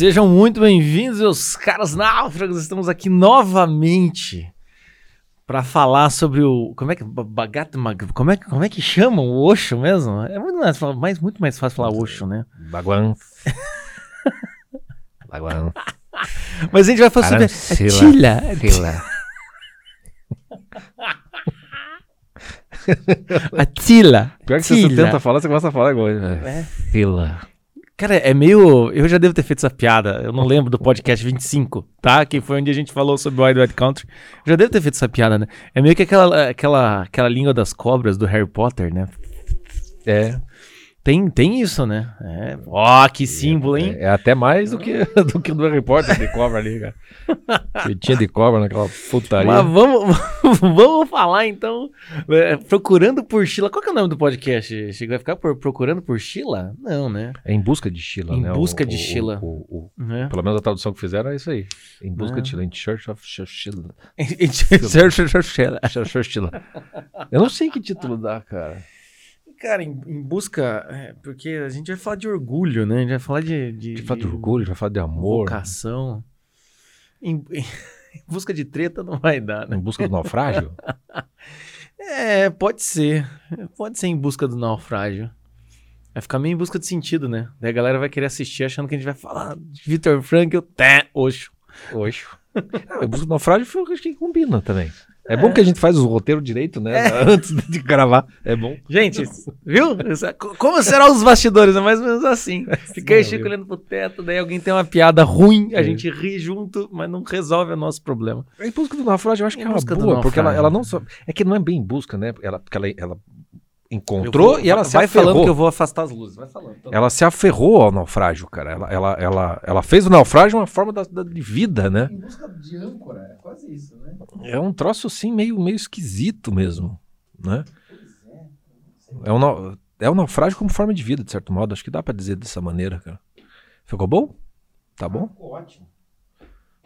Sejam muito bem-vindos, meus caros náufragos. Estamos aqui novamente para falar sobre o. Como é que. Bagat, como, é, como é que chamam o Osho mesmo? É muito mais, mais, muito mais fácil falar Osho, né? Baguan. Baguan. Mas a gente vai falar sobre a Tila. Tila. A Tila. Pior que se você tenta falar, você começa a falar igual. É. Cara, é meio. Eu já devo ter feito essa piada. Eu não lembro do podcast 25, tá? Que foi onde a gente falou sobre o Wild Wild Country. Eu já devo ter feito essa piada, né? É meio que aquela, aquela, aquela língua das cobras do Harry Potter, né? É. Tem, tem isso, né? É. Ó, que símbolo, hein? É, é, até mais do que, do que do Harry Potter de cobra ali, cara. que tinha de cobra naquela putaria. Mas vamos, vamos falar então. É, procurando por Sheila. Qual que é o nome do podcast? Vai ficar por, procurando por Sheila? Não, né? É em busca de Sheila, em né? Em busca o, de o, Sheila. O, é. Pelo menos a tradução que fizeram é isso aí. Em busca é. de Sheila. In Church of Sheila. In Church of. Sheila. Eu não sei que título dá, cara. Cara, em, em, busca. É, porque a gente vai falar de orgulho, né? A gente vai falar de. de, de, de orgulho, vai falar de amor. Vocação. Em, em, busca de treta não vai dar, né? Em busca do naufrágio? é, pode ser. Pode ser em busca do naufrágio. Vai ficar meio em busca de sentido, né? Daí a galera vai querer assistir achando que a gente vai falar de Victor Frankl, té, Oxo. Oxo. ah, em busca do naufrágio acho que combina também. É, bom que a gente faz o roteiro direito, né? É. Antes de gravar. É bom. Gente, viu? Como serão os bastidores? É mais ou menos assim. Fica aí Chico olhando pro teto, daí alguém tem uma piada ruim, a é. gente ri junto, mas não resolve o nosso problema. Em busca do naufrágio, eu acho que é uma boa, porque ela, ela não só. É que não é bem em busca, né? Ela, porque ela, ela encontrou vou, e ela se vai aferrou. falando que eu vou afastar as luzes. Vai falando. Ela se aferrou ao naufrágio, cara. Ela, ela, ela, ela fez o naufrágio uma forma da, da, de vida, né? Em busca de âncora, é quase isso, né? É um troço assim meio, meio esquisito mesmo, né? É um, é um naufrágio como forma de vida, de certo modo. Acho que dá para dizer dessa maneira, cara. Ficou bom? Tá bom? Ficou ótimo.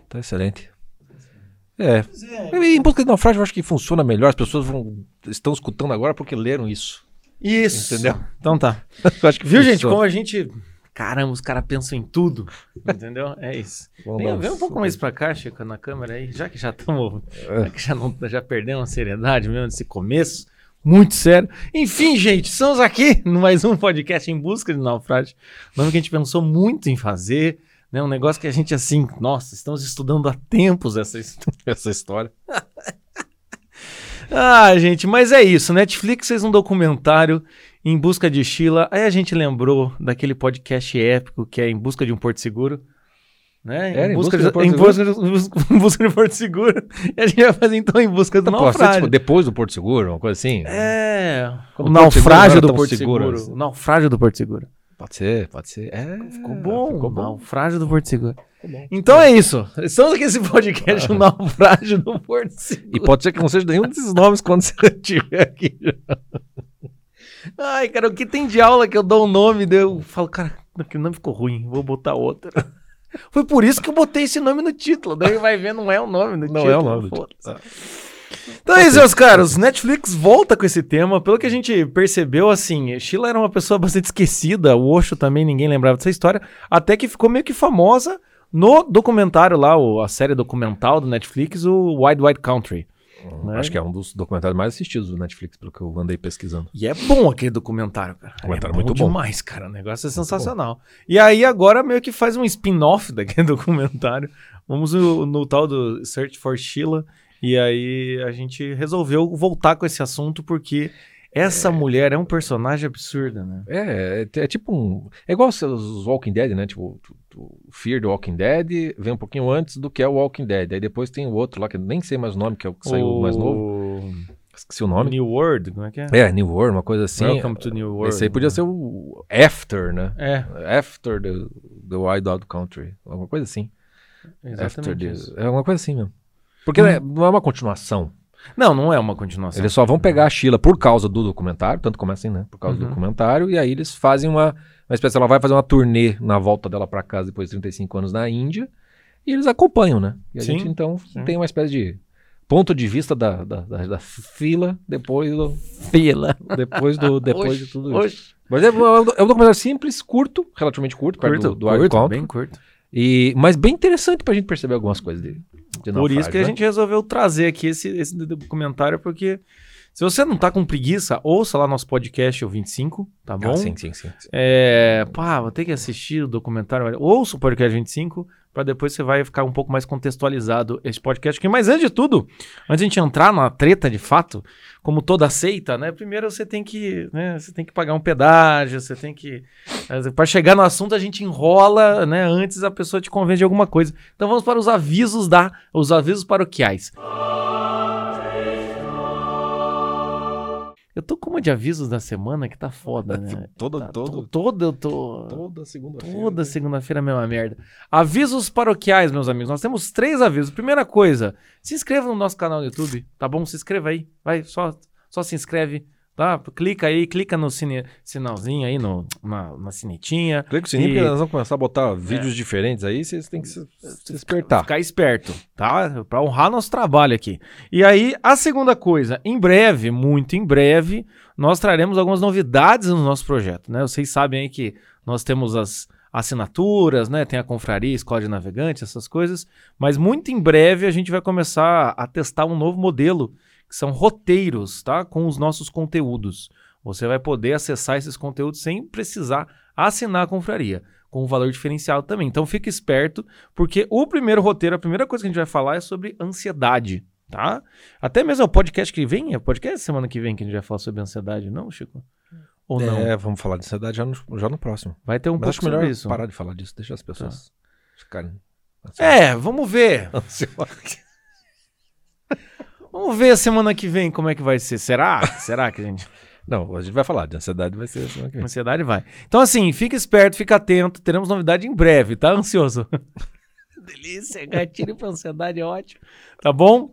Tá excelente. É. é. Em busca de naufrágio eu acho que funciona melhor. As pessoas vão, estão escutando agora porque leram isso. Isso. Entendeu? Então tá. acho que Viu, funciona. gente? Como a gente. Caramba, os caras pensam em tudo. Entendeu? É isso. Vem, vem um pouco mais pra cá, Chico, na câmera aí. Já que já estamos. Já que já, não, já perdemos a seriedade mesmo desse começo. Muito sério. Enfim, gente, estamos aqui no mais um podcast em busca de naufrágio. Nome que a gente pensou muito em fazer. Né? Um negócio que a gente, assim, nossa, estamos estudando há tempos essa, essa história. ah, gente, mas é isso. Netflix fez um documentário em busca de Sheila. Aí a gente lembrou daquele podcast épico que é Em Busca de um Porto Seguro. Né? Era, em, busca, de, em, busca de, em, busca de, Porto Seguro. E a gente vai fazer então em busca do naufrágio. Pode ser, tipo, depois do Porto Seguro, uma coisa assim? É. o naufrágio do Porto Seguro. Seguro. O naufrágio do Porto Seguro. Pode ser, pode ser. É, ficou bom. Ficou bom. Naufrágio do Porto Seguro. Então é isso. Estamos aqui nesse podcast, o Naufrágio do Porto Seguro. E pode ser que não seja nenhum desses nomes quando você estiver aqui. Ai, cara, o que tem de aula que eu dou um nome, eu falo, cara, que nome ficou ruim, vou botar outro. Foi por isso que eu botei esse nome no título. Daí vai ver, não é o nome não título. Não é o nome do título. Então é isso, meus caros. Netflix volta com esse tema. Pelo que a gente percebeu, assim, Sheila era uma pessoa bastante esquecida. O Osho também, ninguém lembrava dessa história. Até que ficou meio que famosa no documentário lá, a série documental do Netflix, o Wide Wide Country. Hum, né? Acho que é um dos documentários mais assistidos do Netflix, pelo que eu andei pesquisando. E é bom aquele documentário, cara. Documentário é muito bom demais, cara. O negócio é sensacional. E aí agora meio que faz um spin-off daquele documentário. Vamos no, no, tal do Search for Sheila. E aí a gente resolveu voltar com esse assunto porque essa é... mulher é um personagem absurda, né? É, é, é tipo um. É igual os Walking Dead, né? Tipo, o Fear do Walking Dead vem um pouquinho antes do que é o Walking Dead. Aí depois tem o outro lá, que nem sei mais o nome, que é o que saiu o... mais novo. Esqueci o nome. New World, como é que é? É, New World, uma coisa assim. Welcome to New World. Esse aí podia né? ser o After, né? É. After the, the Wild Out Country. Alguma coisa assim. Exatamente. The... É uma coisa assim mesmo. Porque hum. não é uma continuação. Não, não é uma continuação. Eles só vão pegar a Sheila por causa do documentário, tanto começa assim, né? Por causa uhum. do documentário, e aí eles fazem uma, uma espécie, ela vai fazer uma turnê na volta dela para casa depois de 35 anos na Índia, e eles acompanham, né? E a sim, gente então sim. tem uma espécie de ponto de vista da, da, da, da fila depois do. Fila. Depois, do, depois de tudo isso. Mas é, é, um documentário simples, curto, relativamente curto, curto, do, do curto, bem curto. E, mas bem interessante pra gente perceber algumas coisas dele. De Por isso que né? a gente resolveu trazer aqui esse, esse documentário, porque se você não tá com preguiça, ouça lá nosso podcast, o 25, tá ah, bom? Ah, sim, sim, sim. sim. É, pá, vou ter que assistir o documentário. Ouça o podcast 25, para depois você vai ficar um pouco mais contextualizado esse podcast aqui. Mas antes de tudo, antes de a gente entrar na treta de fato, como toda seita, né? Primeiro você tem que, né, você tem que pagar um pedágio, você tem que eh, para chegar no assunto a gente enrola, né? Antes a pessoa te convence de alguma coisa. Então vamos para os avisos da, os avisos paroquiais. Eu tô com uma de avisos da semana que tá foda, né? toda, tá, todo, toda eu tô. Toda segunda-feira. Toda né? segunda-feira é a mesma merda. Avisos paroquiais, meus amigos. Nós temos três avisos. Primeira coisa, se inscreva no nosso canal no YouTube, tá bom? Se inscreva aí. Vai, só, só se inscreve. Tá? Clica aí, clica no sine, sinalzinho aí, no, na, na sinetinha. Clica no sininho, e... porque nós vamos começar a botar vídeos é. diferentes aí, vocês têm que se, se espertar. Ficar esperto, tá? Pra honrar nosso trabalho aqui. E aí, a segunda coisa, em breve, muito em breve, nós traremos algumas novidades no nosso projeto, né? Vocês sabem aí que nós temos as assinaturas, né? Tem a confraria, escola de navegante, essas coisas. Mas muito em breve a gente vai começar a testar um novo modelo que são roteiros, tá? Com os nossos conteúdos. Você vai poder acessar esses conteúdos sem precisar assinar a confraria, com um valor diferencial também. Então fique esperto, porque o primeiro roteiro, a primeira coisa que a gente vai falar é sobre ansiedade, tá? Até mesmo o podcast que vem, é podcast semana que vem que a gente vai falar sobre ansiedade, não, Chico? Ou não? É, vamos falar de ansiedade já no, já no próximo. Vai ter um Mas pouco acho melhor isso. parar de falar disso, deixa as pessoas tá. ficarem É, vamos ver. Vamos ver a semana que vem como é que vai ser. Será? Será que a gente. Não, a gente vai falar de ansiedade, vai ser semana que vem. Ansiedade vai. Então, assim, fica esperto, fica atento. Teremos novidade em breve, tá? Ansioso. Delícia, gatilho pra ansiedade é ótimo. Tá bom?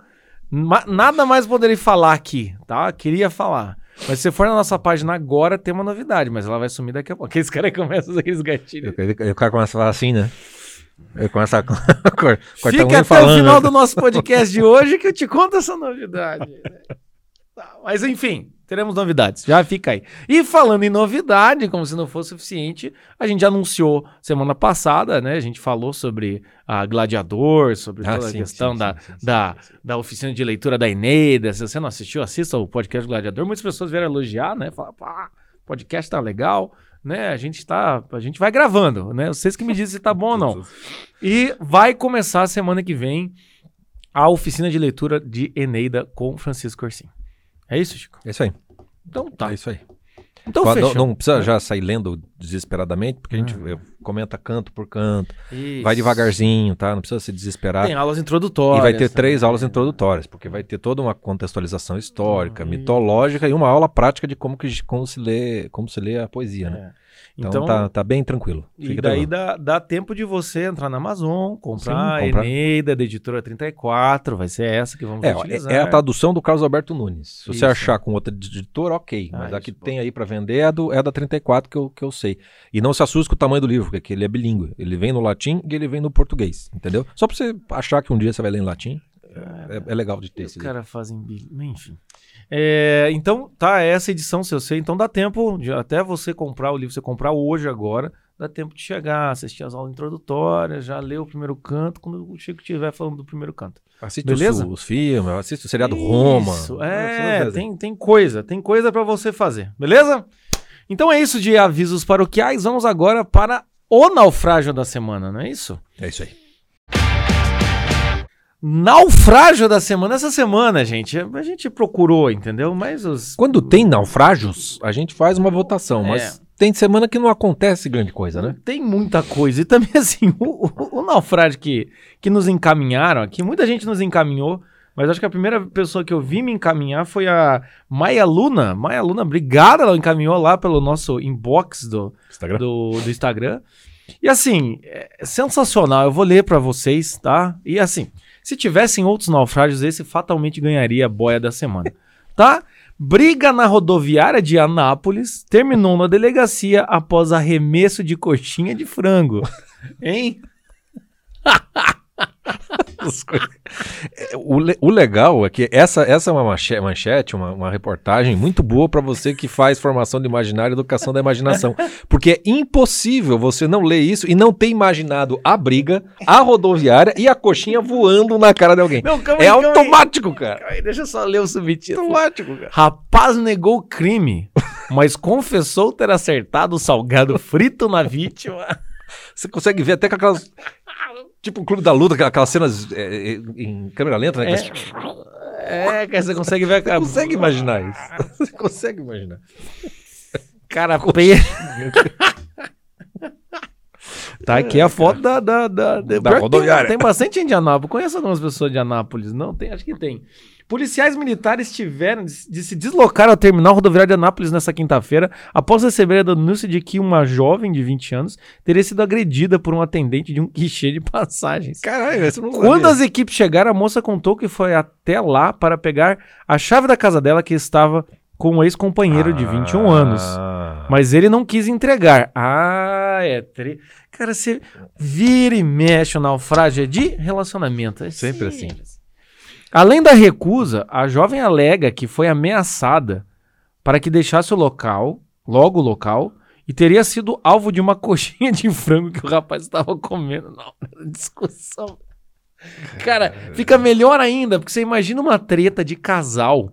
Ma nada mais poderei falar aqui, tá? Queria falar. Mas se você for na nossa página agora, tem uma novidade, mas ela vai sumir daqui a pouco. Aqueles caras começam aqueles gatilhos. O cara começa a falar assim, né? Eu começo a Fica até falando. o final do nosso podcast de hoje que eu te conto essa novidade. Né? Tá, mas enfim, teremos novidades. Já fica aí. E falando em novidade, como se não fosse suficiente, a gente anunciou semana passada, né? A gente falou sobre a Gladiador, sobre ah, toda sim, a questão sim, da, sim, da, da oficina de leitura da Eneida. Se você não assistiu, assista o podcast Gladiador. Muitas pessoas vieram elogiar, né? Falar, pá, podcast tá legal né? A gente tá, a gente vai gravando, né? Vocês que me dizem se tá bom ou não. E vai começar semana que vem a oficina de leitura de Eneida com Francisco Corsim. É isso, Chico? É isso aí. Então tá. É isso aí. Então fechou. Não, não precisa é. já sair lendo desesperadamente, porque a gente ah. comenta canto por canto. Isso. Vai devagarzinho, tá? Não precisa se desesperar. Tem aulas introdutórias. E vai ter três aulas introdutórias, porque vai ter toda uma contextualização histórica, ah, mitológica e uma aula prática de como, que, como, se, lê, como se lê a poesia, né? É. Então, então tá, tá bem tranquilo. Fica e daí dá, dá tempo de você entrar na Amazon, comprar, Sim, comprar. a Eneida, da editora 34, vai ser essa que vamos é, utilizar. É a tradução do Carlos Alberto Nunes. Se Isso. você achar com outra editora, ok. Ah, mas a que tem aí para vender é a, do, é da 34 que eu, que eu sei. E não se assuste com o tamanho do livro, porque ele é bilíngue. Ele vem no latim e ele vem no português, entendeu? Só para você achar que um dia você vai ler em latim, é, é legal de ter Os caras fazem... Enfim... É, então, tá, essa edição, se eu sei, então dá tempo de até você comprar o livro, você comprar hoje agora, dá tempo de chegar, assistir as aulas introdutórias, já ler o primeiro canto, quando o Chico estiver falando do primeiro canto. Assiste Beleza? Os, os filmes, assiste o seriado Isso, Roma. É, tem, tem coisa, tem coisa para você fazer, beleza? Então é isso de avisos paroquiais, vamos agora para o naufrágio da semana, não é isso? É isso aí. Naufrágio da semana. Essa semana, gente, a gente procurou, entendeu? Mas os. Quando tem naufrágios, a gente faz uma votação, é. mas tem semana que não acontece grande coisa, né? Tem muita coisa. E também, assim, o, o, o, naufrágio que, que nos encaminharam aqui, muita gente nos encaminhou, mas acho que a primeira pessoa que eu vi me encaminhar foi a Maia Luna. Maia Luna, obrigada, ela encaminhou lá pelo nosso inbox do Instagram. Do, do Instagram. E assim, é sensacional. Eu vou ler para vocês, tá? E assim. Se tivessem outros naufrágios, esse fatalmente ganharia a boia da semana. Tá? Briga na rodoviária de Anápolis terminou na delegacia após arremesso de coxinha de frango. Hein? o, o, legal é que essa, essa é uma manchete, uma, uma reportagem muito boa para você que faz formação de imaginário e educação da imaginação. Porque é impossível você não ler isso e não ter imaginado a briga, a rodoviária e a coxinha voando na cara de alguém. Não, é aí, automático, aí. cara. Aí, deixa eu só ler o subtítulo. Automático, cara. Rapaz negou o crime, mas confessou ter acertado o salgado frito na vítima. Você consegue ver até com aquelas. Tipo o Clube da Luta, aquelas cenas é, é, em câmera lenta, né? É, é que você consegue ver. Você consegue imaginar isso. Você consegue imaginar. Cara, peia. Tá aqui a foto da, da, da, da rodoviária. Tem, tem, bastante gente de Anápolis. Conheço algumas pessoas de Anápolis. Não, tem, acho que tem. Policiais militares tiveram de, de se deslocar ao terminal rodoviário de Anápolis nessa quinta-feira após receber a denúncia de que uma jovem de 20 anos teria sido agredida por um atendente de um guichê de passagens. Caralho, isso não Quando as equipes chegaram, a moça contou que foi até lá para pegar a chave da casa dela que estava com um ex-companheiro ah. de 21 anos. Mas ele não quis entregar. Ah, é. Tri... Cara, você vira e mexe o naufrágio é de relacionamento. É Sempre assim. Além da recusa, a jovem alega que foi ameaçada para que deixasse o local, logo o local, e teria sido alvo de uma coxinha de frango que o rapaz estava comendo na hora da discussão. Cara, fica melhor ainda, porque você imagina uma treta de casal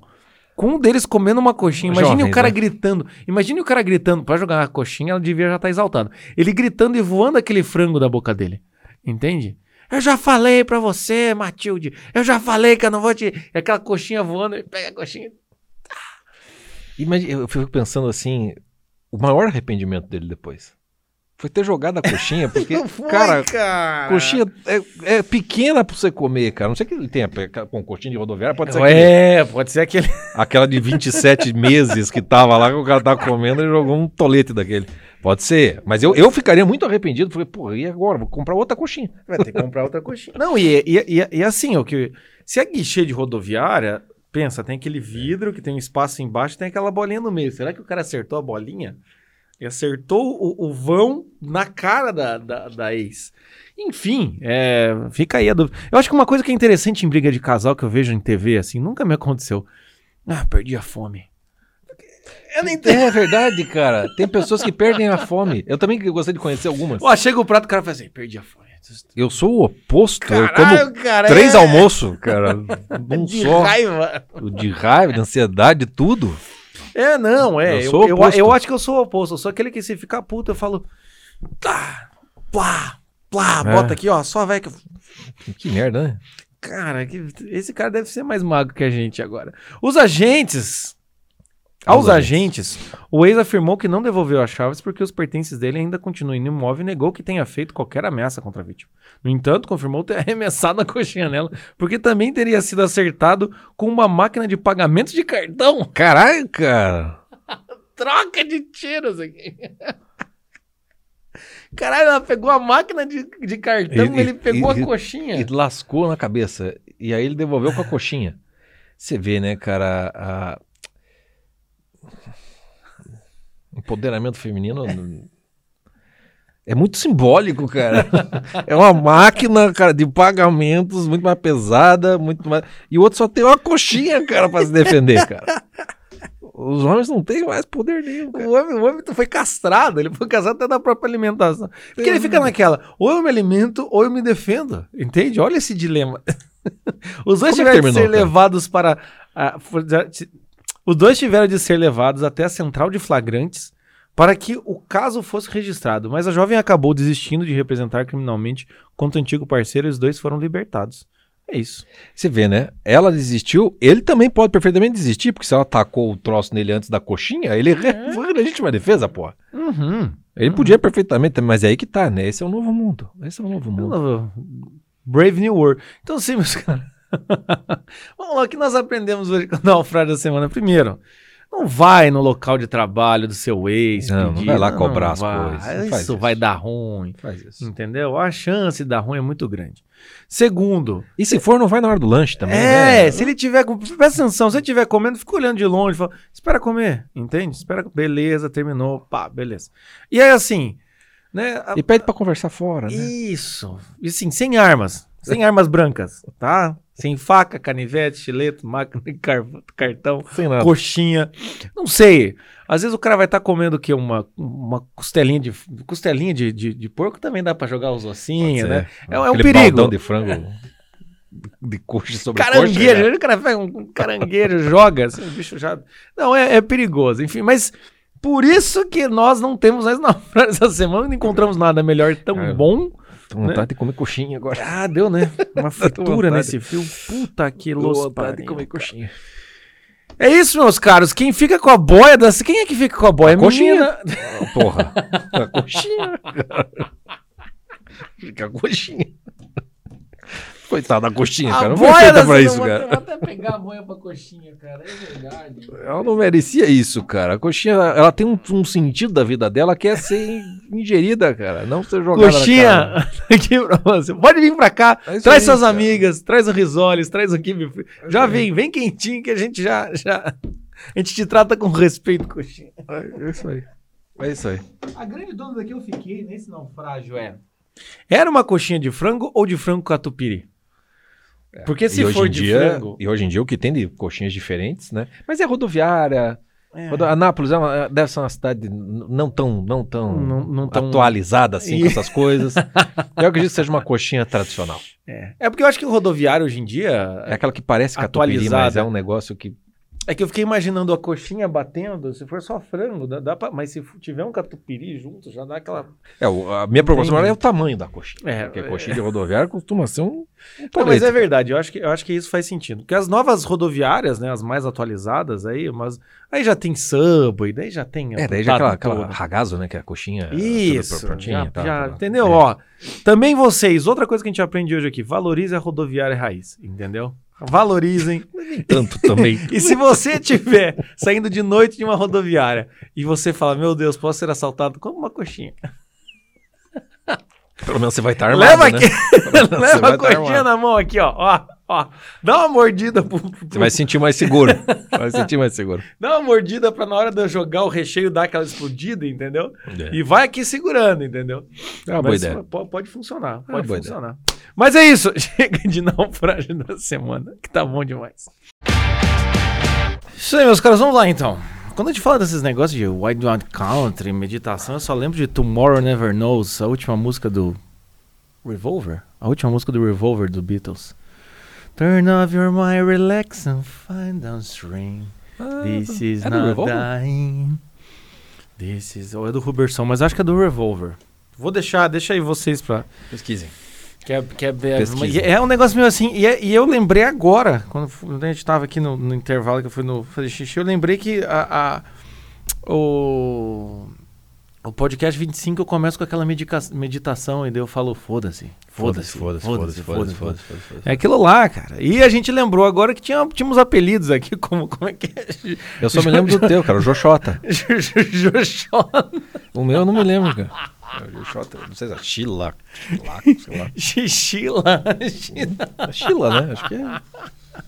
com um deles comendo uma coxinha. Imagine Jovens, o cara né? gritando. Imagine o cara gritando. Para jogar uma coxinha, ela devia já estar tá exaltado. Ele gritando e voando aquele frango da boca dele. Entende? Eu já falei pra você, Matilde. Eu já falei que eu não vou te. Aquela coxinha voando, ele pega a coxinha. Imagina, eu fico pensando assim: o maior arrependimento dele depois foi ter jogado a coxinha, porque, foi, cara, cara, coxinha é, é, pequena pra você comer, cara. Não sei que ele tenha com coxinha de rodoviária, pode ser É, aquele, pode ser aquele. Aquela de 27 meses que tava lá, que o cara tava comendo e jogou um tolete daquele. Pode ser. Mas eu, eu ficaria muito arrependido. Falei, pô, e agora? Vou comprar outra coxinha. Vai ter que comprar outra coxinha. Não, e, e, e, e assim, o que. Se é guichê de rodoviária, pensa, tem aquele vidro que tem um espaço embaixo tem aquela bolinha no meio. Será que o cara acertou a bolinha? E acertou o, o vão na cara da, da, da ex. Enfim, é, fica aí a dúvida. Eu acho que uma coisa que é interessante em briga de casal que eu vejo em TV, assim, nunca me aconteceu. Ah, perdi a fome. Eu nem entendo. É verdade, cara. Tem pessoas que perdem a fome. Eu também gostaria de conhecer algumas. Ó, chega o prato, o cara fala assim, perdi a fome. Eu sou o oposto. Caralho, eu como cara, três é... almoços, cara. Um de só. raiva. De raiva, de ansiedade, tudo. É, não, é. Eu, eu, eu, eu, acho que eu sou o oposto. Eu sou aquele que se ficar puto, eu falo. Tá, plá, plá, é. bota aqui, ó, só vai que. Que merda, né? Cara, que, esse cara deve ser mais mago que a gente agora. Os agentes aos agentes, o ex afirmou que não devolveu as chaves porque os pertences dele ainda continuam no imóvel e negou que tenha feito qualquer ameaça contra a vítima. No entanto, confirmou ter arremessado a coxinha nela, porque também teria sido acertado com uma máquina de pagamento de cartão. Caralho, cara! Troca de tiros aqui. Caralho, ela pegou a máquina de, de cartão e ele pegou e, a coxinha. E lascou na cabeça. E aí ele devolveu com a coxinha. Você vê, né, cara, a Empoderamento feminino é muito simbólico, cara. é uma máquina, cara, de pagamentos muito mais pesada, muito mais. E o outro só tem uma coxinha, cara, para se defender, cara. Os homens não têm mais poder nenhum. Cara. O, homem, o homem foi castrado, ele foi castrado até da própria alimentação. Porque ele fica naquela, ou eu me alimento ou eu me defendo. Entende? Olha esse dilema. Os dois Como tiveram de ser cara? levados para. Os dois tiveram de ser levados até a central de flagrantes para que o caso fosse registrado, mas a jovem acabou desistindo de representar criminalmente contra o antigo parceiro e os dois foram libertados. É isso. Você vê, né? Ela desistiu, ele também pode perfeitamente desistir, porque se ela atacou o troço nele antes da coxinha, ele é. foi legítima defesa, pô. Uhum. Ele uhum. podia perfeitamente, mas é aí que tá, né? Esse é o novo mundo. Esse é o novo mundo. Brave New World. Então, sim, meus caras. Vamos lá, o que nós aprendemos hoje com o naufrágio da semana? Primeiro, não vai no local de trabalho do seu ex. Não, pedir, não vai lá não, cobrar não as vai. coisas. Isso, vai dar ruim. Faz isso. Entendeu? A chance de dar ruim é muito grande. Segundo. E se for, não vai na hora do lanche também. É, né? se ele tiver. Presta atenção, se ele estiver comendo, fica olhando de longe. Fala, espera comer. Entende? Espera. Beleza, terminou. Pá, beleza. E aí, assim. Né, a, e pede para conversar fora. Né? Isso. E assim, sem armas. Sem armas brancas, tá? Sem faca, canivete, estilete, máquina, car cartão, coxinha. Não sei. Às vezes o cara vai estar tá comendo o quê? Uma, uma costelinha de costelinha de, de, de porco também dá para jogar os ossinhos, né? É, é um perigo. de frango de coxa sobre caranguejo, coxa. Né? O cara pega um caranguejo, joga, assim, o bicho já. Não, é, é, perigoso. Enfim, mas por isso que nós não temos mais na essa semana, não encontramos nada melhor tão é. bom. Tô vontade né? de comer coxinha agora. Ah, deu, né? Uma fritura nesse fio. Puta que louco. vontade de comer coxinha. É isso, meus caros. Quem fica com a boia das. Quem é que fica com a boia? A coxinha. Porra. A coxinha. fica a coxinha. Coitada da coxinha, a cara. Não foi feita pra isso, cara. Vou até pegar a boia pra coxinha, cara. É verdade. Ela não merecia isso, cara. A coxinha, ela tem um, um sentido da vida dela que é ser ingerida, cara. Não ser jogada Coxinha, aqui pra você. Pode vir pra cá. É traz aí, suas cara. amigas, traz o risoles, traz o kibe Já vem, vem quentinho que a gente já, já... A gente te trata com respeito, coxinha. É isso aí. É isso aí. A grande dúvida que eu fiquei nesse naufrágio é... Era uma coxinha de frango ou de frango catupiry? É. Porque se for de dia, frango... E hoje em dia o que tem de coxinhas diferentes, né? Mas é rodoviária... É. Anápolis é uma, deve ser uma cidade não tão, não tão, não, não tão... atualizada assim com essas coisas. eu acredito que seja uma coxinha tradicional. É. é porque eu acho que o rodoviário hoje em dia. É aquela que parece catupiry, mas é um negócio que é que eu fiquei imaginando a coxinha batendo, se for só frango, dá, dá pra, mas se tiver um catupiry junto, já dá aquela. É, a minha preocupação é o tamanho da coxinha. É, porque a coxinha de rodoviária costuma ser um. um Não, mas é verdade, eu acho, que, eu acho que isso faz sentido. Porque as novas rodoviárias, né, as mais atualizadas aí, mas aí já tem Subway, daí já tem. É, daí já aquela, aquela ragazo, né, que é a coxinha. Isso. Prontinha, já, tá, já, tá, entendeu? É. Ó, também vocês, outra coisa que a gente aprende hoje aqui, valorize a rodoviária raiz, entendeu? Valorizem. Nem tanto também. e se você estiver saindo de noite de uma rodoviária e você fala, meu Deus, posso ser assaltado, como uma coxinha. Pelo menos você vai estar armado, Leva, né? aqui, Leva a coxinha na mão aqui, ó. ó. Ó, dá uma mordida pro, pro... Você vai sentir mais seguro. vai sentir mais seguro. Dá uma mordida pra na hora de eu jogar o recheio dar aquela explodida, entendeu? É. E vai aqui segurando, entendeu? É uma boa ideia. Pode, pode funcionar, é pode funcionar. Ideia. Mas é isso. Chega de naufrágio da semana, que tá bom demais. Isso aí, meus caras, vamos lá então. Quando a gente fala desses negócios de Wild Wild Country, meditação, eu só lembro de Tomorrow Never Knows, a última música do Revolver. A última música do Revolver do Beatles. Turn off your mind, relax and find downstream. Ah, This is é not dying. This is. Ou é do Ruberson, mas acho que é do Revolver. Vou deixar, deixa aí vocês pra. Pesquisem. Que é, que é, é, é um negócio meio assim. E, é, e, eu lembrei agora, quando a gente tava aqui no, no, intervalo que eu fui no fazer xixi, eu lembrei que a, a o o podcast 25 eu começo com aquela meditação e daí eu falo, foda-se. Foda-se, foda-se, foda-se, foda-se, foda-se. É aquilo lá, cara. E a gente lembrou agora que tinha, tínhamos apelidos aqui, como, como é que é? Eu só me lembro do teu, cara, o Joxota. Joxota. O meu eu não me lembro, cara. Joxota, não sei se é Chila, sei lá. Xixila. Chila, né? Acho que é.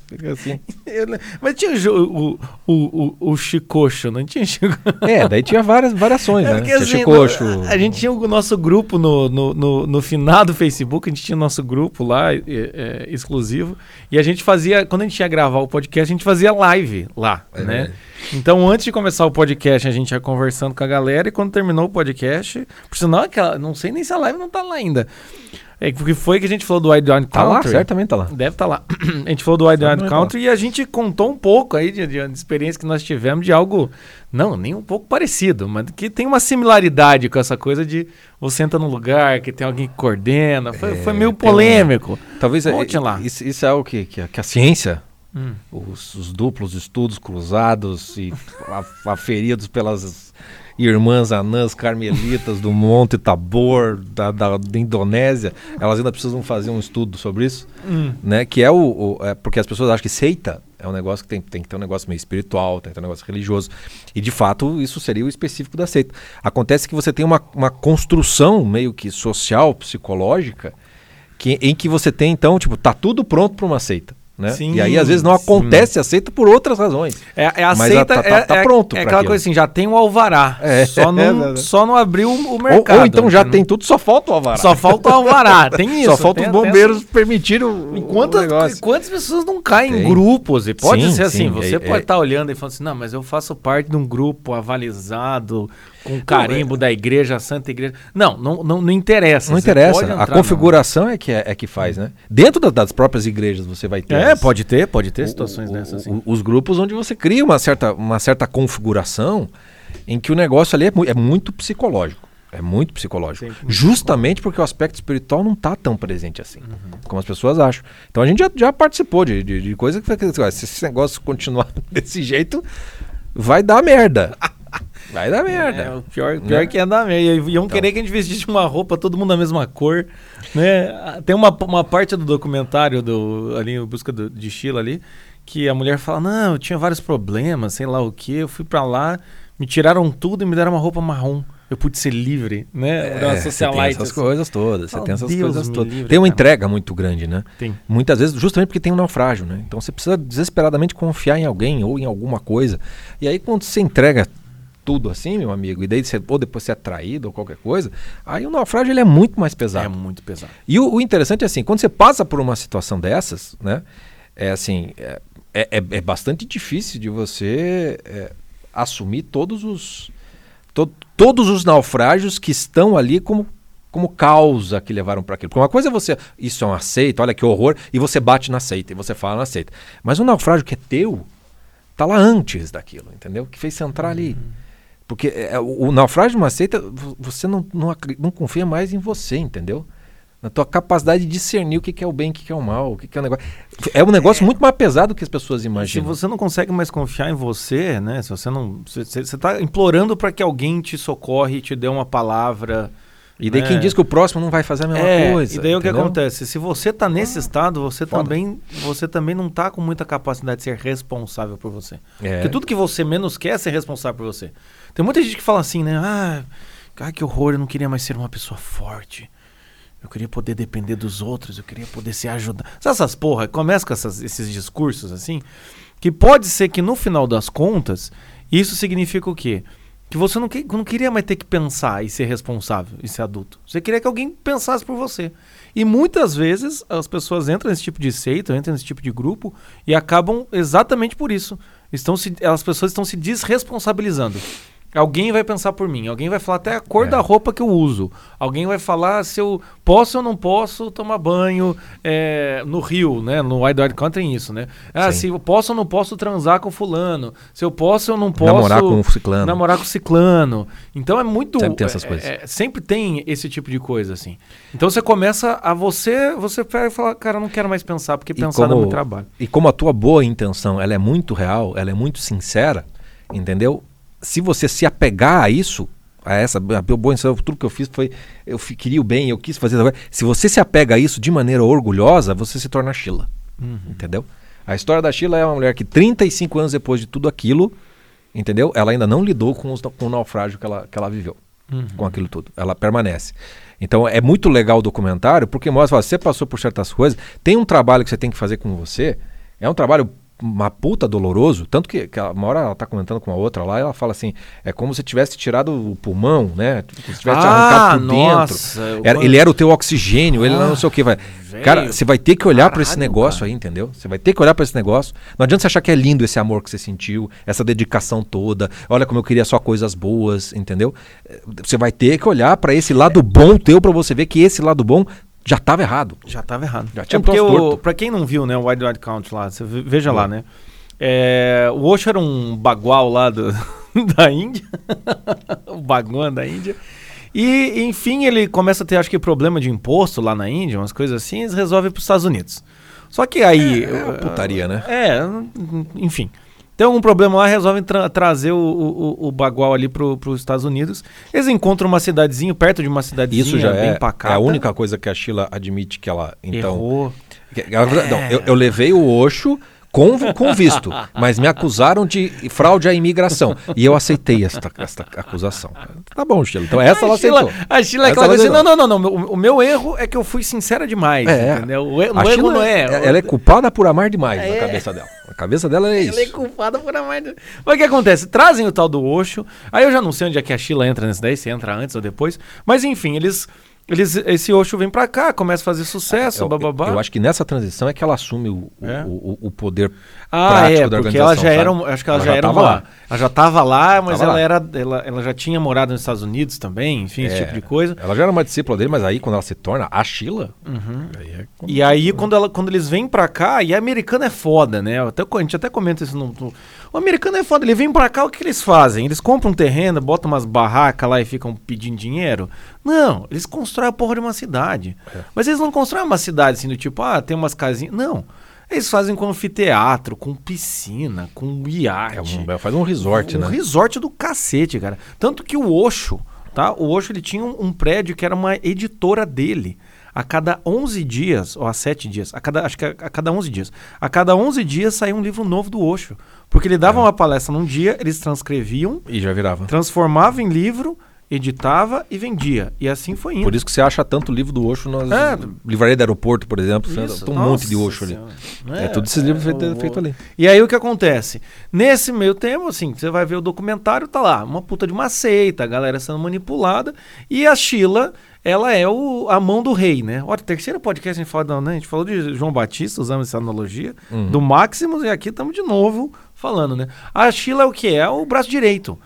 Fica assim. Mas tinha o, o, o, o Chicocho, não tinha Chico... É, daí tinha várias variações, é né? Tinha assim, Chicocho. A gente tinha o nosso grupo no, no, no, no finado Facebook, a gente tinha o nosso grupo lá, é, é, exclusivo, e a gente fazia, quando a gente ia gravar o podcast, a gente fazia live lá, é, né? Então, antes de começar o podcast, a gente ia conversando com a galera, e quando terminou o podcast, por sinal, aquela, não sei nem se a live não tá lá ainda. É, porque foi que a gente falou do Wild Country. Tá lá, certamente tá lá. Deve estar tá lá. a gente falou do Wild Wild Country tá e a gente contou um pouco aí de, de, de, experiência que nós tivemos de algo, não, nem um pouco parecido, mas que tem uma similaridade com essa coisa de você entra num lugar que tem alguém que coordena. Foi, é, foi meio polêmico. Uma... Talvez é, lá. Isso, isso, é algo que, que, que a ciência Hum. Os, os, duplos estudos cruzados e aferidos pelas irmãs anãs carmelitas do Monte Tabor, da, da, da, Indonésia, elas ainda precisam fazer um estudo sobre isso, hum. né? Que é o, o é porque as pessoas acham que seita é um negócio que tem, tem que ter um negócio meio espiritual, tem que ter um negócio religioso. E de fato, isso seria o específico da seita. Acontece que você tem uma, uma construção meio que social, psicológica, que, em que você tem, então, tipo, tá tudo pronto para uma seita. Né? Sim, e aí às vezes não acontece, sim. aceita por outras razões. É, é aceita, Mas tá, tá, tá é, pronto. É, é aquela aquilo. coisa assim, já tem o alvará, é, só, não, só não abriu o mercado. Ou, ou então já tem tudo, só falta o alvará. Só falta o alvará, tem isso. Só falta os bombeiros permitir o, o quantas, quantas pessoas não caem tem. em grupos? E pode sim, ser assim, você é, pode estar tá olhando e falando assim, não, mas eu faço parte de um grupo avalizado, com carimbo da igreja, Santa Igreja. Não, não, não, não interessa. Não interessa. A configuração é que, é, é, que faz, né? Dentro da, das próprias igrejas você vai ter. É, pode ter, pode ter situações o, dessas. Assim. Os grupos onde você cria uma certa, uma certa configuração em que o negócio ali é, é muito psicológico. É muito psicológico. Sim, muito Justamente porque o aspecto espiritual não está tão presente assim, uhum. como as pessoas acham. Então a gente já, já participou de, de, de coisa que se esse negócio continuar desse jeito, vai dar merda. Vai dar merda. É, o pior, pior né? que ia dar merda. Iam então. querer que a gente vestisse uma roupa, todo mundo da mesma cor. Né? Tem uma, uma parte do documentário do, ali, em busca do, de Sheila ali, que a mulher fala: Não, eu tinha vários problemas, sei lá o que. Eu fui pra lá, me tiraram tudo e me deram uma roupa marrom. Eu pude ser livre, né? É, você tem essas assim. coisas todas. Você oh, tem essas Deus coisas todas. Livre, tem uma cara. entrega muito grande, né? Tem. Muitas vezes, justamente porque tem um naufrágio, né? Então você precisa desesperadamente confiar em alguém ou em alguma coisa. E aí, quando você entrega tudo assim, meu amigo, e daí você, ou depois você é traído ou qualquer coisa, aí o naufrágio ele é muito mais pesado. É muito pesado. E o, o interessante é assim, quando você passa por uma situação dessas, né, é assim, é, é, é, bastante difícil de você é, assumir todos os to, todos os naufrágios que estão ali como como causa que levaram para aquilo. Porque uma coisa é você, isso é um aceito, olha que horror, e você bate na seita, e você fala na seita. Mas um naufrágio que é teu, tá lá antes daquilo, entendeu? Que fez você entrar ali. Uhum. Porque é, o, o, naufrágio de uma seita, você não, não, não, confia mais em você, entendeu? Na tua capacidade de discernir o que, que é o bem, o que, que é o mal, o que, que é o negócio. É um negócio é. muito mais pesado do que as pessoas imaginam. Se você não consegue mais confiar em você, né? Se você não. Você está implorando para que alguém te socorre e te dê uma palavra e daí é. quem diz que o próximo não vai fazer a mesma é, coisa. E daí entendeu? o que acontece? Se você está nesse ah, estado, você também, você também não está com muita capacidade de ser responsável por você. É. Porque tudo que você menos quer é ser responsável por você. Tem muita gente que fala assim, né? Ah, que horror, eu não queria mais ser uma pessoa forte. Eu queria poder depender dos outros, eu queria poder se ajudar. Sabe essas porra? Começa com essas, esses discursos assim, que pode ser que no final das contas, isso significa o quê? que você não, que, não queria mais ter que pensar e ser responsável e ser adulto. Você queria que alguém pensasse por você. E muitas vezes as pessoas entram nesse tipo de seita, entram nesse tipo de grupo e acabam exatamente por isso. Estão se, as pessoas estão se desresponsabilizando. Alguém vai pensar por mim, alguém vai falar até a cor é. da roupa que eu uso, alguém vai falar se eu posso ou não posso tomar banho é, no rio, né? No Wild Wild Country tem isso, né? Ah, Sim. se eu posso ou não posso transar com fulano, se eu posso ou não posso namorar com o ciclano. Namorar com ciclano. Então é muito sempre tem essas é, coisas. É, sempre tem esse tipo de coisa assim. Então você começa a você você pega e cara, eu não quero mais pensar porque e pensar como, dá muito trabalho. E como a tua boa intenção, ela é muito real, ela é muito sincera, entendeu? Se você se apegar a isso, a essa boa tudo que eu fiz foi eu queria o bem, eu quis fazer. Se você se apega a isso de maneira orgulhosa, você se torna Sheila. Uhum. Entendeu? A história da Sheila é uma mulher que 35 anos depois de tudo aquilo, entendeu? Ela ainda não lidou com, os, com o naufrágio que ela, que ela viveu. Uhum. Com aquilo tudo. Ela permanece. Então é muito legal o documentário, porque mostra, você passou por certas coisas, tem um trabalho que você tem que fazer com você, é um trabalho uma puta doloroso, tanto que, que uma hora ela tá comentando com a outra lá, ela fala assim, é como se tivesse tirado o pulmão, né? Se tivesse ah, arrancado por nossa, dentro. Era, ele era o teu oxigênio, ah, ele não sei o que, vai. Cara, você vai ter que olhar para esse negócio cara. aí, entendeu? Você vai ter que olhar para esse negócio. Não adianta você achar que é lindo esse amor que você sentiu, essa dedicação toda. Olha como eu queria só coisas boas, entendeu? Você vai ter que olhar para esse lado bom teu para você ver que esse lado bom já estava errado. Já estava errado. Já tinha é porque o, pra quem não viu, né, o Wild Wild Count lá, você veja lá, né? É, o Osho era um bagual lá do, da Índia, o baguan da Índia. E, enfim, ele começa a ter, acho que, problema de imposto lá na Índia, umas coisas assim, e eles resolvem para os Estados Unidos. Só que aí. É, é putaria, né? É, enfim tem algum problema lá, resolvem tra trazer o, o, o Bagual ali para os Estados Unidos. Eles encontram uma cidadezinha, perto de uma cidadezinha Isso já bem é, pacata. É a única coisa que a Sheila admite que ela, então... Errou. Que, ela, é. não, eu, eu, levei o Oxo com, com visto, mas me acusaram de fraude à imigração. E eu aceitei esta, esta acusação. Tá bom, Sheila. Então essa a ela Sheila, aceitou. A Sheila é assim, não, não, não, não. O, o, meu erro é que eu fui sincera demais, é, entendeu? O, erro, não é... Ela é culpada por amar demais é. na cabeça dela. A cabeça dela é isso. Ela é culpada por amar demais. Mas o que acontece? Trazem o tal do Osho, aí eu já não sei onde é que a Sheila entra nesse daí, se entra antes ou depois, mas enfim, eles eles, esse Osho vem para cá, começa a fazer sucesso, eu, bababá. Eu, eu, acho que nessa transição é que ela assume o, é? o, o, o, poder ah, prático é, da porque ela já era, acho que ela, ela já, já era uma, lá. ela já estava lá, mas tava ela lá. era, ela, ela já tinha morado nos Estados Unidos também, enfim, é, esse tipo de coisa. Ela já era uma discípula dele, mas aí quando ela se torna a Sheila, uhum. aí é e aí quando, ela, quando eles vêm para cá, e a americana é foda, né? Até, a gente até comenta isso no, no o americano é foda, ele vem pra cá, o que eles fazem? Eles compram um terreno, botam umas barracas lá e ficam pedindo dinheiro? Não, eles constroem a porra de uma cidade. É. Mas eles não constroem uma cidade assim, do tipo, ah, tem umas casinhas. Não. Eles fazem com anfiteatro, com piscina, com iate. É um, faz um resort, um, né? Um resort do cacete, cara. Tanto que o Osho, tá? O Osho ele tinha um, um prédio que era uma editora dele a cada 11 dias, ou a 7 dias, a cada, acho que a, a, cada 11 dias, a cada 11 dias saía um livro novo do Osho. Porque ele dava é. uma palestra num dia, eles transcreviam. E já virava. Transformava em livro, editava e vendia. E assim foi indo. Por isso que você acha tanto livro do Osho nas é, livraria do aeroporto, por exemplo. Isso, tem um monte de Osho ali. É, é tudo esses livros é, feito, feito ali. E aí o que acontece? Nesse meio tempo, assim, você vai ver o documentário, tá lá, uma puta de uma seita, a galera sendo manipulada, e a Sheila ela é o, a mão do rei, né? Olha, terceiro podcast a gente fala, né? A gente falou de João Batista, usamos essa analogia, uhum. do Maximus, e aqui estamos de novo falando, né? A Sheila é o que? É o braço direito.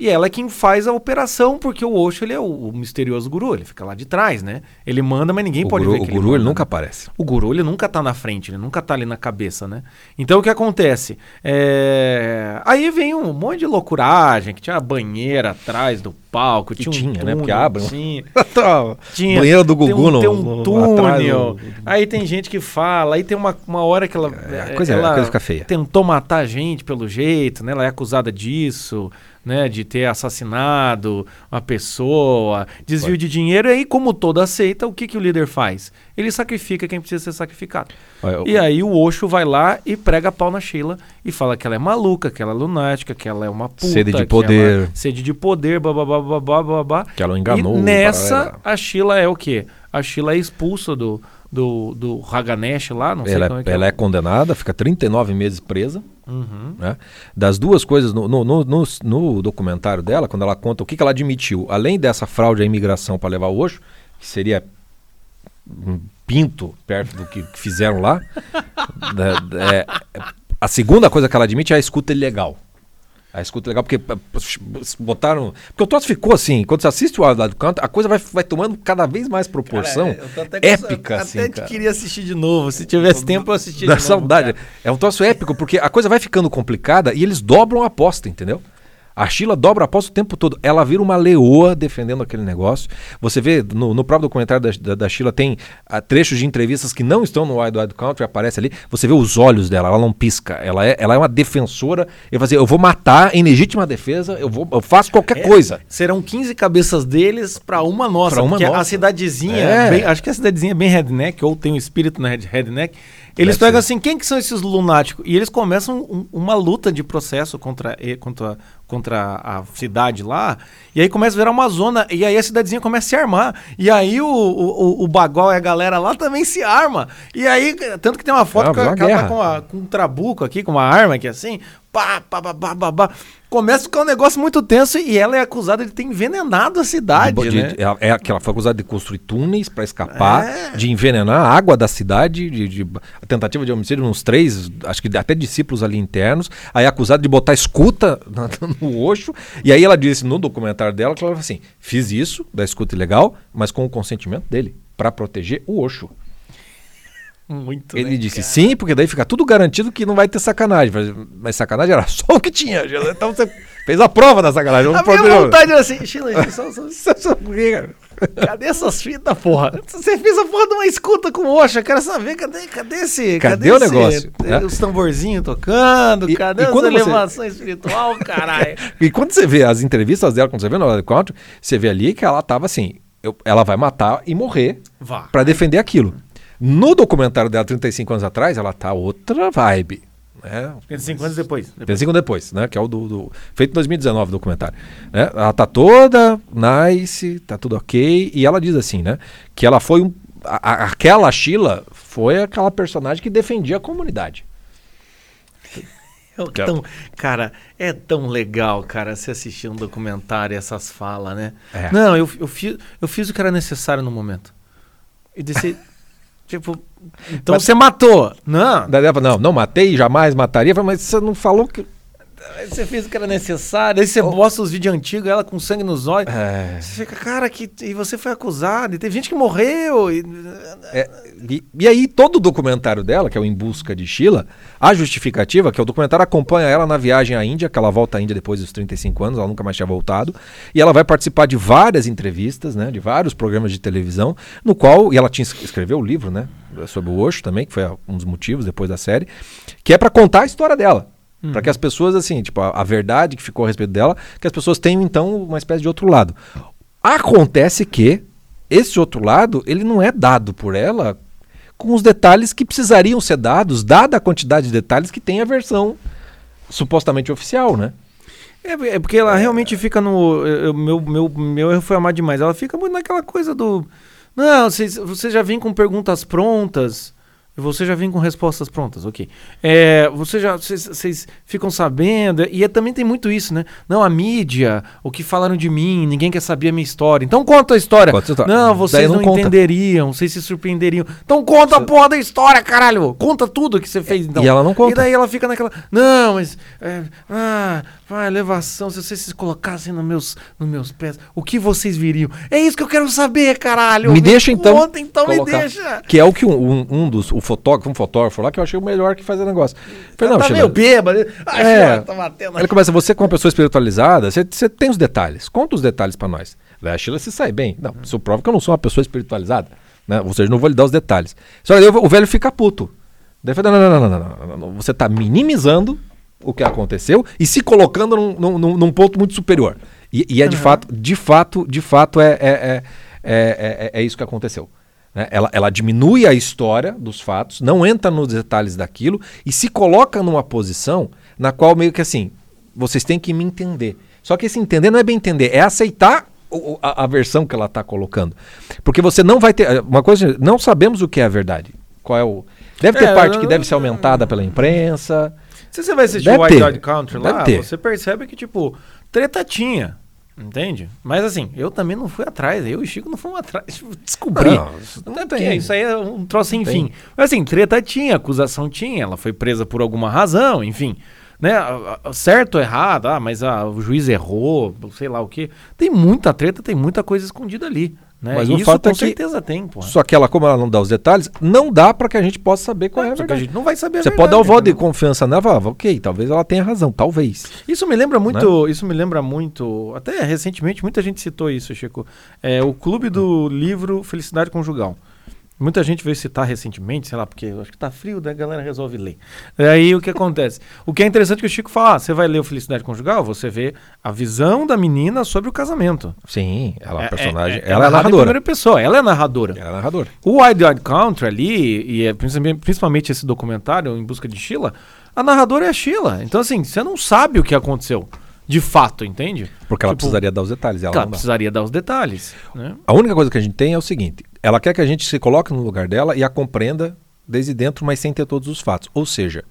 E ela é quem faz a operação, porque o Osho ele é o, o, misterioso guru, ele fica lá de trás, né? Ele manda, mas ninguém o pode guru, ver que O guru ele, ele, nunca aparece. O guru ele nunca tá na frente, ele nunca tá ali na cabeça, né? Então o que acontece? É... Aí vem um monte de loucuragem, que tinha banheira atrás do palco, tinha, um tinha, túnel, né? Porque abre. Tinha, tinha banheira do Gugu tem um, no, tem um túnel. Aí tem gente que fala, aí tem uma, uma hora que ela, é, a coisa, ela a coisa fica feia. tentou matar a gente pelo jeito, né? Ela é acusada disso né, de ter assassinado uma pessoa, desvio Pode. de dinheiro, e aí, como toda aceita, o que, que o líder faz? Ele sacrifica quem precisa ser sacrificado. Eu... E aí o Osho vai lá e prega pau na Sheila e fala que ela é maluca, que ela é lunática, que ela é uma puta. Sede de poder. sede de poder, babá, babá, babá. Que ela enganou. E nessa, a Sheila é o quê? A Sheila é expulsa do, do, do Haganesh lá, não sei ela, como é, é Ela é. é condenada, fica 39 meses presa. Uhum. Né? Das duas coisas, no, no, no, no, documentário dela, quando ela conta o que, que ela admitiu, além dessa fraude à imigração para levar o Osho, que seria um pinto perto do que fizeram lá, é, a segunda coisa que ela admite é a escuta ilegal. A escuta legal, porque botaram. Porque o troço ficou assim, quando você assiste o lado do canto, a coisa vai, vai tomando cada vez mais proporção cara, épica. Eu assim, até cara. queria assistir de novo. Se tivesse tempo, eu assistia da de novo. saudade. Cara. É um troço épico, porque a coisa vai ficando complicada e eles dobram a aposta, entendeu? A Sheila dobra após o tempo todo. Ela vira uma leoa defendendo aquele negócio. Você vê no, no próprio documentário da, da, da Sheila, tem uh, trechos de entrevistas que não estão no Wild Wild Country, aparece ali. Você vê os olhos dela, ela não pisca. Ela é, ela é uma defensora. Eu dizer, eu vou matar em legítima defesa, eu, vou, eu faço qualquer é, coisa. Serão 15 cabeças deles para uma nossa. Pra uma porque nossa. a cidadezinha, é. bem, acho que a cidadezinha é bem redneck, ou tem um espírito na redneck. Eles pegam assim, quem que são esses lunáticos? E eles começam um, uma luta de processo contra, contra, contra a cidade lá. E aí começa a virar uma zona. E aí a cidadezinha começa a se armar. E aí o, o, o Bagol e a galera lá também se arma. E aí, tanto que tem uma foto é, que, ela tá com, a, com um trabuco aqui, com uma arma aqui assim pá, pá, pá, pá, pá, pá. Começa a ficar um negócio muito tenso e ela é acusada de ter envenenado a cidade, de, né? De, é, é, que ela foi acusada de construir túneis para escapar, é. de envenenar a água da cidade, de, de tentativa de homicídio nos três, acho que até discípulos ali internos. Aí acusada de botar escuta no Oxo. E aí ela disse no documentário dela que ela falou assim: fiz isso da escuta ilegal, mas com o consentimento dele, para proteger o Oxo. Muito Ele né, disse sim, porque daí fica tudo garantido que não vai ter sacanagem. Mas, sacanagem era só o que tinha. Então você fez a prova da sacanagem. A minha vontade era assim, Chile, só, só, só, só, Cadê essas fitas, porra? Você fez a porra de uma escuta com o Osha, quero saber, cadê, cadê esse... Cadê, cadê o esse, negócio? Né? Os tamborzinhos tocando, e, cadê e as elevações você... espiritual, caralho? e quando você vê as entrevistas dela, quando você vê no Country, você vê ali que ela tava assim, eu, ela vai matar e morrer para defender aquilo. No documentário dela, 35 anos atrás, ela tá outra vibe. Né? 35 anos depois. depois. 35 anos depois, né? Que é o do, do, feito em 2019 o documentário. Né? Ela tá toda nice, tá tudo ok. E ela diz assim, né? Que ela foi um. A, aquela Sheila foi aquela personagem que defendia a comunidade. É tão, cara, é tão legal, cara, se assistir um documentário e essas falas, né? É. Não, eu, eu, fiz, eu fiz o que era necessário no momento. E desse. Tipo, então mas, você matou. Não. Não, não matei, jamais mataria, mas você não falou que. Você fez o que era necessário, aí você oh. os vídeos antigos, ela com sangue nos olhos. É. Você fica, cara, que, e você foi acusado, e teve gente que morreu. E... É, e, e, aí, todo o documentário dela, que é o Em Busca de Sheila, a justificativa, que é o documentário acompanha ela na viagem à Índia, que ela volta à Índia depois dos 35 anos, ela nunca mais tinha voltado, e ela vai participar de várias entrevistas, né, de vários programas de televisão, no qual, e ela tinha escreveu o livro, né, sobre o Osho também, que foi um dos motivos depois da série, que é para contar a história dela. Hum. Para que as pessoas, assim, tipo, a, a, verdade que ficou a respeito dela, que as pessoas tenham, então, uma espécie de outro lado. Acontece que esse outro lado, ele não é dado por ela com os detalhes que precisariam ser dados, dada a quantidade de detalhes que tem a versão supostamente oficial, né? É, é porque ela realmente fica no. Eu, meu, meu, meu erro foi amar demais. Ela fica muito naquela coisa do. Não, você já vem com perguntas prontas. Você já vem com respostas prontas, ok. É, você já, vocês ficam sabendo, e é, também tem muito isso, né? Não, a mídia, o que falaram de mim, ninguém quer saber a minha história. Então conta a história. Conta a história. Não, vocês não, não entenderiam, vocês se surpreenderiam. Então conta você... a porra da história, caralho. Conta tudo que você fez, então. E ela não conta. E daí ela fica naquela, não, mas, é, ah, vai, elevação, se vocês se colocassem nos meus, nos meus pés, o que vocês viriam? É isso que eu quero saber, caralho. Me, me deixa então. Conta, então colocar, me deixa. Que é o que um, um, um dos fotógrafo, um fotógrafo lá, que eu achei o melhor que fazer negócio. Falei, não, tá meio bêbado. é, tá batendo. Ele começa, você como uma pessoa espiritualizada, você, você tem os detalhes. Conta os detalhes para nós. A Sheila se sai bem. Não, isso prova que eu não sou uma pessoa espiritualizada. Né? Ou seja, não vou lhe dar os detalhes. Só que o velho fica puto. Daí fala, não, não, não, não, não, não, Você está minimizando o que aconteceu e se colocando num, ponto muito superior. E, e é uhum. de fato, de fato, de fato é, é, é, é, é isso que aconteceu. Né? Ela, ela diminui a história dos fatos, não entra nos detalhes daquilo e se coloca numa posição na qual meio que assim, vocês têm que me entender. Só que esse entender não é bem entender, é aceitar a, a versão que ela está colocando. Porque você não vai ter. Uma coisa, não sabemos o que é a verdade. Qual é o. Deve ter é, parte que deve ser aumentada pela imprensa. Se você vai assistir o White Dog Country lá, você percebe que, tipo, treta tinha. Entende? Mas assim, eu também não fui atrás. Eu e o Chico não fomos atrás. Descobri. Não, não, não tem. Isso aí é um troço sem fim. Mas assim, treta tinha, acusação tinha. Ela foi presa por alguma razão, enfim. Né? Certo ou errado, ah, mas ah, o juiz errou, sei lá o quê. Tem muita treta, tem muita coisa escondida ali. Né? Mas o Isso fato é com é que, certeza tem, pô. Só que ela, como ela não dá os detalhes, não dá para que a gente possa saber qual é, é a verdade. a gente não vai saber Você verdade, pode dar o voto de confiança nela, ah, ok, talvez ela tenha razão, talvez. Isso me lembra muito, né? isso me lembra muito, até recentemente muita gente citou isso, Chico. É o clube do livro Felicidade Conjugal. Muita gente veio citar recentemente, sei lá, porque acho que tá frio, daí a galera resolve ler. Aí o que acontece? O que é interessante é que o Chico fala: ah, você vai ler o Felicidade Conjugal, você vê a visão da menina sobre o casamento. Sim, ela é, é personagem. É, é, ela é, é narradora. primeira pessoa, ela é narradora. Ela é narradora. O Wide Odd Country ali, e é principalmente esse documentário, Em Busca de Sheila, a narradora é a Sheila. Então, assim, você não sabe o que aconteceu de fato, entende? Porque ela tipo, precisaria dar os detalhes. Ela, ela precisaria dar os detalhes. Né? A única coisa que a gente tem é o seguinte: ela quer que a gente se coloque no lugar dela e a compreenda desde dentro, mas sem ter todos os fatos. Ou seja,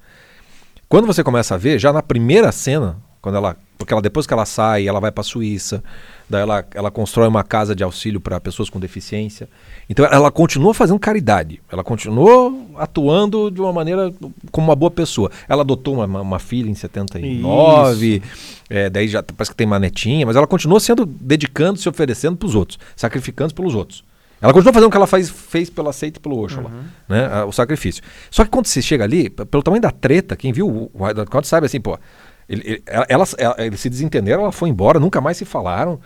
quando você começa a ver, já na primeira cena, quando ela, porque ela depois que ela sai, ela vai para a Suíça, daí ela, ela constrói uma casa de auxílio para pessoas com deficiência. Então ela continua fazendo caridade, ela continuou atuando de uma maneira como uma boa pessoa. Ela adotou uma, uma filha em 79, é, daí já parece que tem uma netinha, mas ela continua sendo dedicando, se oferecendo para os outros, sacrificando pelos outros. Ela continua fazendo o que ela faz, fez pelo aceite e pelo Osho uhum. lá, né? O sacrifício. Só que quando você chega ali, pelo tamanho da treta, quem viu o White Code sabe assim, pô, ele, ele, ela, ela, eles se desentenderam, ela foi embora, nunca mais se falaram.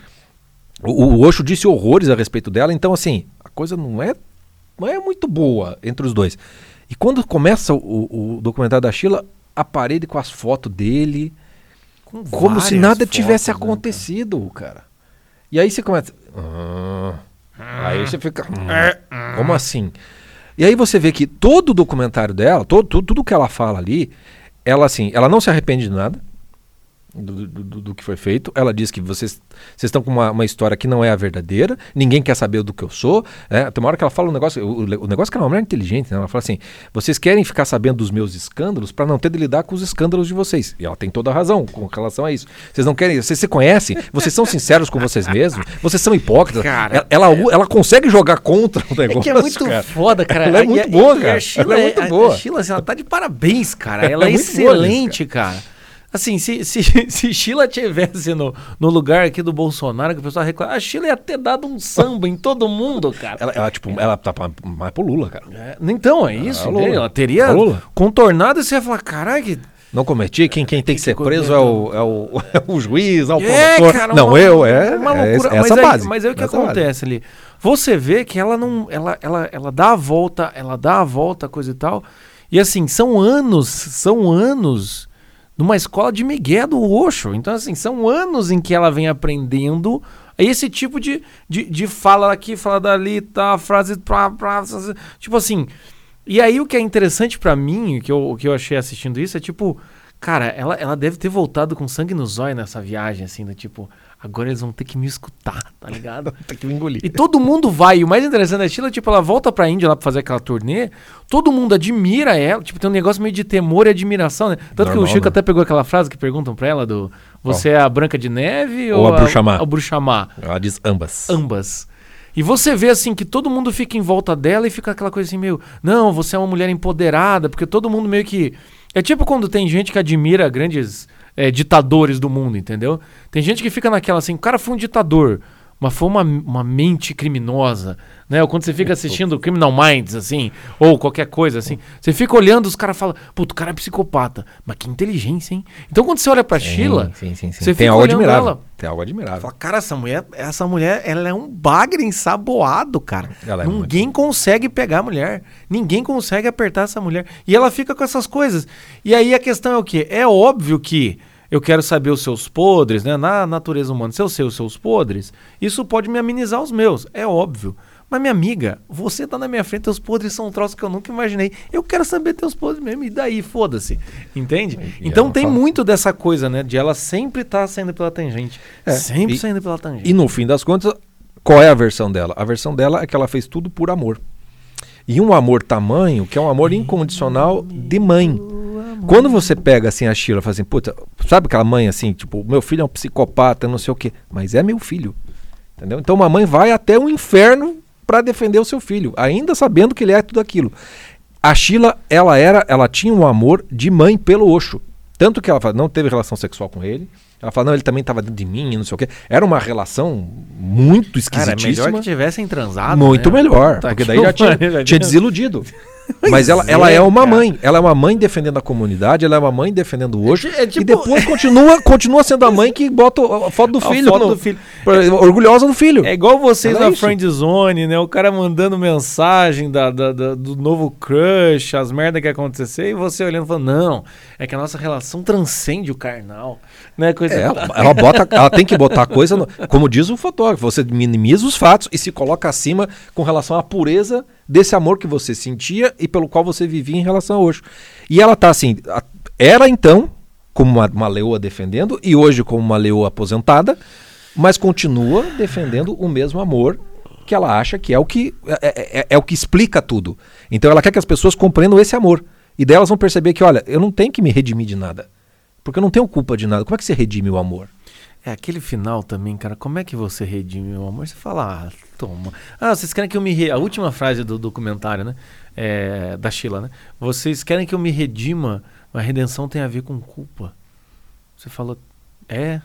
O, o Osho disse horrores a respeito dela, então assim, a coisa não é, não é muito boa entre os dois. E quando começa o, o documentário da Sheila, a parede com as fotos dele, com como se nada tivesse fotos, né, acontecido, né, cara? E aí você começa. Ah, Aí você fica. Hum, é, hum. como assim? E aí você vê que todo o documentário dela, todo, tudo, tudo que ela fala ali, ela assim, ela não se arrepende de nada do, do, do, que foi feito. Ela diz que vocês, vocês estão com uma, uma, história que não é a verdadeira, ninguém quer saber do que eu sou. É, tem uma hora que ela fala um negócio, o, o negócio é que ela é uma mulher inteligente, né? ela fala assim: vocês querem ficar sabendo dos meus escândalos para não ter de lidar com os escândalos de vocês. E ela tem toda a razão com relação a isso. Vocês não querem, vocês se conhecem, vocês são sinceros com vocês mesmos, vocês são hipócritas. Cara, ela, ela, ela, consegue jogar contra o negócio. É que é muito cara. foda, cara. Ela é muito boa, cara. a ela é muito boa. A Sheila, assim, ela tá de parabéns, cara. Ela é, é excelente, boa, cara. cara. Assim, se, se, se Sheila tivesse no, no lugar aqui do Bolsonaro, que o pessoal reclama, a Sheila ia ter dado um samba em todo mundo, cara. Ela, ela tipo, ela tá mais pro Lula, cara. É, então, é isso. Ela, ela teria contornado e você ia falar, caralho, não cometi, quem, quem tem que ser preso é o, é o, é o juiz, é o é, promotor. Cara, não, uma, eu, é, uma loucura. É essa mas base. Aí, mas aí o que acontece base. ali? Você vê que ela não. Ela, ela, ela dá a volta, ela dá a volta, coisa e tal. E assim, são anos, são anos numa escola de Miguel do Oxo. Então, assim, são anos em que ela vem aprendendo esse tipo de, de, de fala aqui, fala dali, tá, frase. Pra, pra, tipo assim. E aí o que é interessante para mim, que eu, que eu achei assistindo isso, é tipo. Cara, ela, ela deve ter voltado com sangue no zóio nessa viagem, assim, do tipo. Agora eles vão ter que me escutar, tá ligado? ter que me engolir. E todo mundo vai. E o mais interessante da Sheila, tipo, ela volta pra Índia lá pra fazer aquela turnê. Todo mundo admira ela. Tipo, tem um negócio meio de temor e admiração, né? Tanto Normal, que o Chico né? até pegou aquela frase que perguntam pra ela do... Você oh. é a Branca de Neve ou, ou a Bruxamá? A, Bruxamá. Ela diz ambas. Ambas. E você vê assim que todo mundo fica em volta dela e fica aquela coisa assim meio, não, você é uma mulher empoderada, porque todo mundo meio que é tipo quando tem gente que admira grandes é, ditadores do mundo, entendeu? Tem gente que fica naquela assim, o cara foi um ditador, mas foi uma, uma mente criminosa, né? Ou quando você fica assistindo Criminal Minds, assim, ou qualquer coisa assim, você fica olhando, os caras falam, puto, o cara é psicopata, mas que inteligência, hein? Então quando você olha pra sim, Sheila, sim, sim, você tem algo admirável. Ela, tem algo admirável. Fala, cara, essa mulher, essa mulher, ela é um bagre ensaboado, cara. É Ninguém muito... consegue pegar a mulher. Ninguém consegue apertar essa mulher. E ela fica com essas coisas. E aí a questão é o quê? É óbvio que eu quero saber os seus podres, né? Na natureza humana, se eu sei os seus podres, isso pode me amenizar os meus, é óbvio. Mas, minha amiga, você tá na minha frente, teus podres são um troço que eu nunca imaginei. Eu quero saber teus podres mesmo, e daí, foda-se. Entende? E então tem fala... muito dessa coisa, né? De ela sempre estar tá saindo pela tangente. É, sempre e, saindo pela tangente. E no fim das contas, qual é a versão dela? A versão dela é que ela fez tudo por amor. E um amor tamanho, que é um amor incondicional de mãe. Quando você pega assim a Sheila e fala assim, puta, sabe aquela mãe assim, tipo, meu filho é um psicopata, não sei o quê, mas é meu filho. Entendeu? Então uma mãe vai até o inferno para defender o seu filho, ainda sabendo que ele é tudo aquilo. A Sheila, ela era, ela tinha um amor de mãe pelo Osho. Tanto que ela não teve relação sexual com ele, ela fala, não, ele também estava dentro de mim, não sei o quê. Era uma relação muito esquisitíssima. Cara, melhor que tivessem transado. Muito né? melhor, tá porque daí já tinha, tinha desiludido. Mas ela, ela é, é uma mãe. Ela é uma mãe defendendo a comunidade, ela é uma mãe defendendo o Osho. É, é tipo... E depois continua, continua sendo a mãe que bota a foto do filho. Foto no, do filho. Orgulhosa do filho. É igual vocês ela na é Friend Zone, né? O cara mandando mensagem da, da, da, do novo crush, as merdas que acontecer, e você olhando e falando, não, é que a nossa relação transcende o carnal. Né? Coisa é, ela, ela, bota, ela tem que botar coisa. No, como diz o fotógrafo, você minimiza os fatos e se coloca acima com relação à pureza desse amor que você sentia e pelo qual você vivia em relação a hoje. E ela tá assim, era então como uma, uma leoa defendendo e hoje como uma leoa aposentada, mas continua defendendo o mesmo amor que ela acha que é o que é, é, é, é, o que explica tudo. Então ela quer que as pessoas compreendam esse amor. E delas vão perceber que, olha, eu não tenho que me redimir de nada. Porque eu não tenho culpa de nada. Como é que você redime o amor? É aquele final também, cara. Como é que você redime o amor? Você fala, ah, toma. Ah, vocês querem que eu me. Re... A última frase do documentário, né? É, da Sheila, né? Vocês querem que eu me redima, mas a redenção tem a ver com culpa. Você falou, é.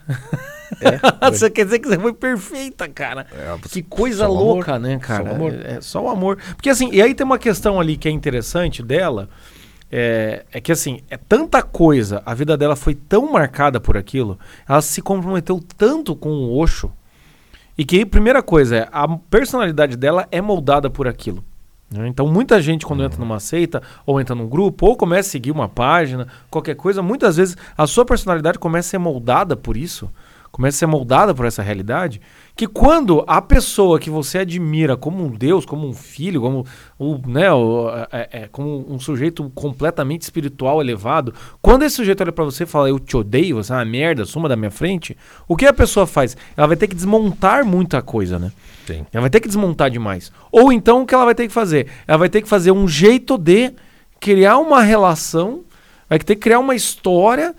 é você quer dizer que você foi perfeita, cara. É, que coisa louca, amor. né, cara? Só é, é, só o amor. Porque assim, e aí tem uma questão ali que é interessante dela é, é, que assim, é tanta coisa, a vida dela foi tão marcada por aquilo, ela se comprometeu tanto com o Osho, e que, primeira coisa, é, a personalidade dela é moldada por aquilo. Né? Então, muita gente, quando entra numa seita, ou entra num grupo, ou começa a seguir uma página, qualquer coisa, muitas vezes a sua personalidade começa a ser moldada por isso. Começa a ser moldada por essa realidade, que quando a pessoa que você admira como um Deus, como um filho, como, o, né, o, é, é, como um sujeito completamente espiritual, elevado, quando esse sujeito olha para você e fala, eu te odeio, você é uma merda, suma da minha frente, o que a pessoa faz? Ela vai ter que desmontar muita coisa, né? Sim. Ela vai ter que desmontar demais. Ou então o que ela vai ter que fazer? Ela vai ter que fazer um jeito de criar uma relação, vai ter que criar uma história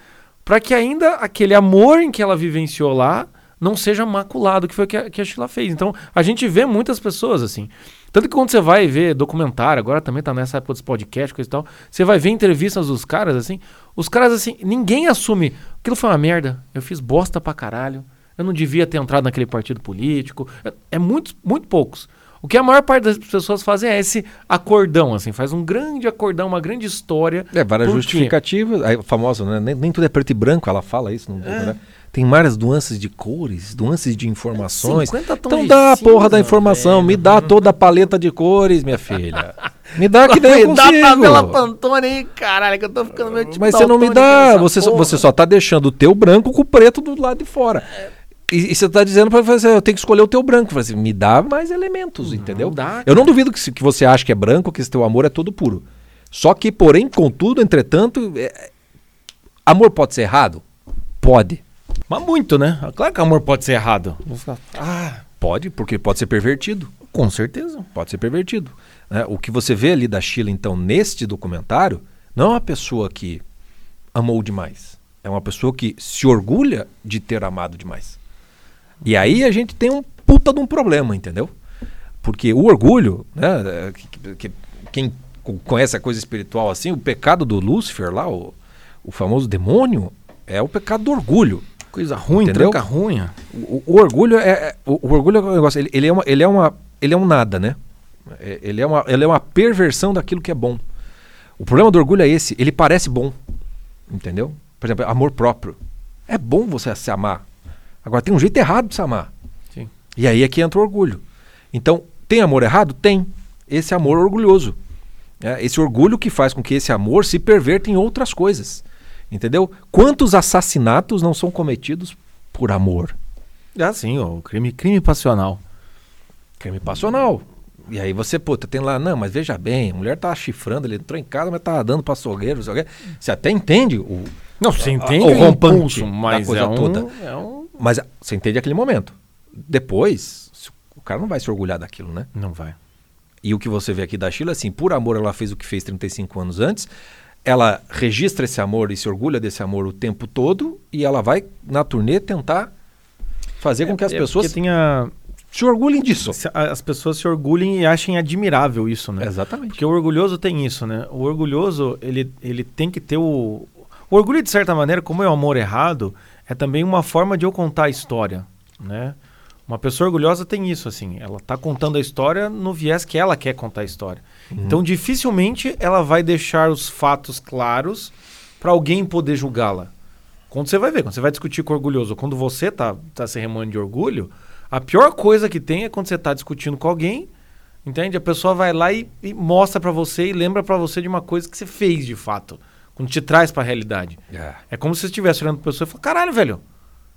para que ainda aquele amor em que ela vivenciou lá não seja maculado, que foi o que a, que a Sheila fez. Então, a gente vê muitas pessoas assim. Tanto que quando você vai ver documentário, agora também tá nessa época dos podcasts coisa e tal, você vai ver entrevistas dos caras assim, os caras assim, ninguém assume, aquilo foi uma merda, eu fiz bosta pra caralho, eu não devia ter entrado naquele partido político. É, é muito, muito poucos. O que a maior parte das pessoas fazem é esse acordão, assim, faz um grande acordão, uma grande história. É, várias justificativas, a famosa, né? Nem, nem, tudo é preto e branco, ela fala isso, não é. né? Tem várias nuances de cores, nuances de informações. então dá a porra da informação, velho. me dá toda a paleta de cores, minha filha. Me dá que nem eu consigo. Dá pela Pantone aí, caralho, que eu tô ficando meio tipo Mas você não me dá, você, você só tá deixando o teu branco com o preto do lado de fora. É. E, e você está dizendo para fazer, eu tenho que escolher o teu branco. Assim, me dá mais elementos, não entendeu? Dá, eu não duvido que, que você acha que é branco, que esse teu amor é todo puro. Só que, porém, contudo, entretanto, é... amor pode ser errado? Pode. Mas muito, né? Claro que amor pode ser errado. Ah, pode, porque pode ser pervertido. Com certeza. Pode ser pervertido. Né? O que você vê ali da Sheila, então, neste documentário, não é uma pessoa que amou demais. É uma pessoa que se orgulha de ter amado demais. E aí a gente tem um puta de um problema, entendeu? Porque o orgulho, né? Que, que, quem conhece a coisa espiritual assim, o pecado do Lúcifer lá, o, o famoso demônio, é o pecado do orgulho. Coisa ruim, entendeu? tranca ruim. O, o, orgulho é, é o, o, orgulho é um negócio, ele, ele, é uma, ele é uma ele é um nada, né? É, ele é uma ele é uma perversão daquilo que é bom. O problema do orgulho é esse, ele parece bom. Entendeu? Por exemplo, amor próprio. É bom você se amar. Agora tem um jeito errado de se amar. Sim. E aí é que entra o orgulho. Então, tem amor errado? Tem. Esse amor orgulhoso. É, esse orgulho que faz com que esse amor se perverta em outras coisas. Entendeu? Quantos assassinatos não são cometidos por amor? Ah, sim, o crime, crime passional. Crime passional. E aí você, puta, tem lá, não, mas veja bem, a mulher tá chifrando, ele entrou em casa, mas tá dando pra açougueiro, você até entende o. Não, você entende o, o rompante, mas coisa é um, toda. É um mas você entende aquele momento. Depois, o cara não vai se orgulhar daquilo, né? Não vai. E o que você vê aqui da Sheila, assim, por amor ela fez o que fez 35 anos antes, ela registra esse amor e se orgulha desse amor o tempo todo e ela vai na turnê tentar fazer é, com que as é pessoas tenha... se orgulhem disso. As pessoas se orgulhem e achem admirável isso, né? Exatamente. Porque o orgulhoso tem isso, né? O orgulhoso, ele, ele tem que ter o... O orgulho, de certa maneira, como é o amor errado, é também uma forma de eu contar a história, né? Uma pessoa orgulhosa tem isso, assim, ela está contando a história no viés que ela quer contar a história. Uhum. Então, dificilmente ela vai deixar os fatos claros para alguém poder julgá-la. Quando você vai ver, quando você vai discutir com o orgulhoso, quando você tá, tá se remando de orgulho, a pior coisa que tem é quando você está discutindo com alguém, entende? A pessoa vai lá e, e mostra para você e lembra para você de uma coisa que você fez de fato. Quando te traz para a realidade. É. é como se você estivesse olhando para pessoa e falando: caralho, velho,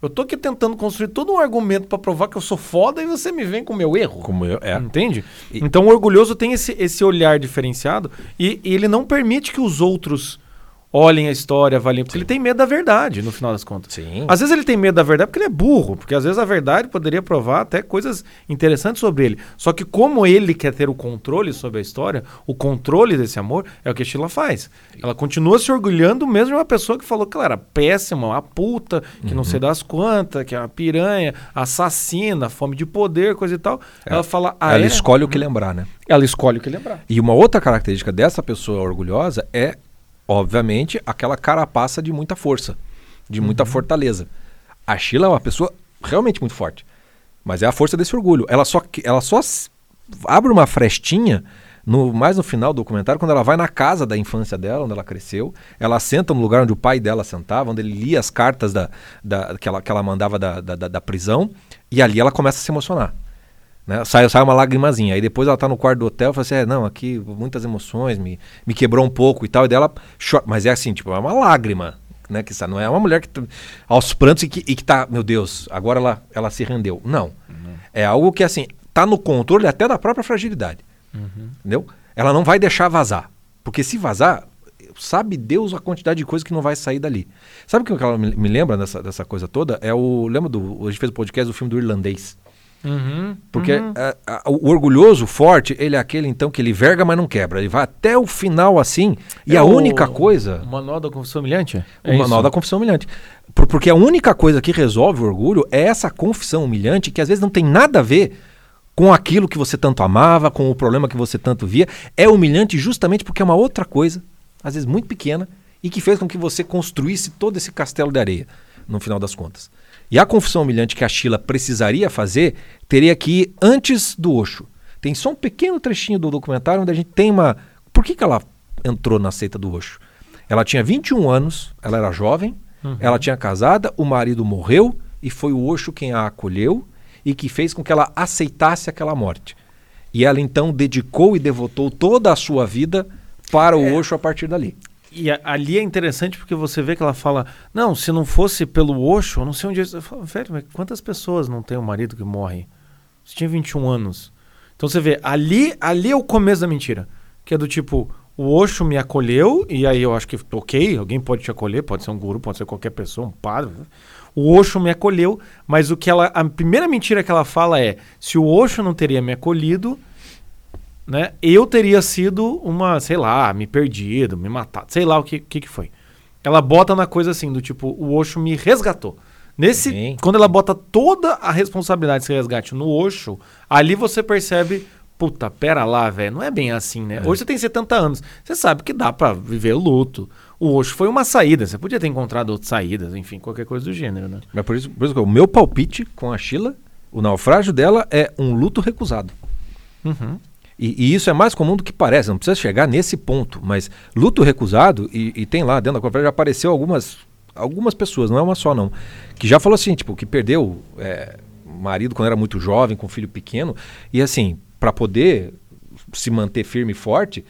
eu tô aqui tentando construir todo um argumento para provar que eu sou foda e você me vem com o meu erro. Como eu, é. Entende? E... Então o orgulhoso tem esse, esse olhar diferenciado e, e ele não permite que os outros olhem a história, avaliem, porque Sim. ele tem medo da verdade, no final das contas. Sim. Às vezes ele tem medo da verdade porque ele é burro, porque às vezes a verdade poderia provar até coisas interessantes sobre ele. Só que como ele quer ter o controle sobre a história, o controle desse amor é o que a Sheila faz. Ela continua se orgulhando mesmo de uma pessoa que falou que ela era péssima, uma puta, que uhum. não sei das quantas, que é uma piranha, assassina, fome de poder, coisa e tal. É. Ela fala... Ah, ela é? escolhe o que lembrar, né? Ela escolhe o que lembrar. E uma outra característica dessa pessoa orgulhosa é obviamente, aquela carapaça de muita força, de muita uhum. fortaleza. A Sheila é uma pessoa realmente muito forte, mas é a força desse orgulho. Ela só, ela só abre uma frestinha no, mais no final do documentário, quando ela vai na casa da infância dela, onde ela cresceu, ela senta no lugar onde o pai dela sentava, onde ele lia as cartas da, da, que, ela, que ela mandava da, da, da prisão, e ali ela começa a se emocionar. Né? Sai, sai uma lagrimazinha. Aí depois ela tá no quarto do hotel e fala assim: é, não, aqui muitas emoções, me, me quebrou um pouco e tal. E dela chora. Mas é assim, tipo, é uma lágrima. né, que está, não é uma mulher que tá aos prantos e que, e que tá, meu Deus, agora ela, ela se rendeu. Não. Uhum. É algo que assim, tá no controle até da própria fragilidade. Uhum. Entendeu? Ela não vai deixar vazar. Porque se vazar, sabe Deus a quantidade de coisa que não vai sair dali. Sabe o que ela me, me lembra dessa, dessa coisa toda? É o. Lembra do. A gente fez o podcast do filme do irlandês. Uhum, Porque uhum. A, a, o orgulhoso, forte, ele é aquele então que ele verga, mas não quebra. Ele vai até o final assim. E é a o, única coisa. O manual da confissão humilhante? É o manual da confissão humilhante. Por, porque a única coisa que resolve o orgulho é essa confissão humilhante que às vezes não tem nada a ver com aquilo que você tanto amava, com o problema que você tanto via. É humilhante justamente porque é uma outra coisa, às vezes muito pequena, e que fez com que você construísse todo esse castelo de areia, no final das contas. E a confissão humilhante que a Sheila precisaria fazer teria que ir antes do Osho. Tem só um pequeno trechinho do documentário onde a gente tem uma. Por que, que ela entrou na seita do Osho? Ela tinha 21 anos, ela era jovem, uhum. ela tinha casada, o marido morreu e foi o Osho quem a acolheu e que fez com que ela aceitasse aquela morte. E ela então dedicou e devotou toda a sua vida para o é. Osho a partir dali. E a, ali é interessante porque você vê que ela fala: Não, se não fosse pelo Osho, eu não sei onde. Eu falo, velho, mas quantas pessoas não tem um marido que morre? Você tinha 21 anos. Então você vê, ali, ali é o começo da mentira. Que é do tipo: o Osho me acolheu, e aí eu acho que, ok, alguém pode te acolher, pode ser um guru, pode ser qualquer pessoa, um padre. O Osho me acolheu, mas o que ela. A primeira mentira que ela fala é: se o Osho não teria me acolhido, né? Eu teria sido uma, sei lá, me perdido, me matado, sei lá o que, que, que foi. Ela bota na coisa assim, do tipo, o Osho me resgatou. Nesse, Sim. quando ela bota toda a responsabilidade desse resgate no Osho, ali você percebe, puta, pera lá, velho, não é bem assim, né? É. Hoje você tem 70 anos, você sabe que dá para viver luto. O Osho foi uma saída, você podia ter encontrado outras saídas, enfim, qualquer coisa do gênero, né? Mas por isso, por isso que o meu palpite com a Sheila, o naufrágio dela é um luto recusado. Uhum. E, e, isso é mais comum do que parece, não precisa chegar nesse ponto, mas luto recusado, e, e tem lá dentro da conferência, já apareceu algumas, algumas pessoas, não é uma só não, que já falou assim, tipo, que perdeu é, marido quando era muito jovem, com filho pequeno, e assim, para poder se manter firme e forte,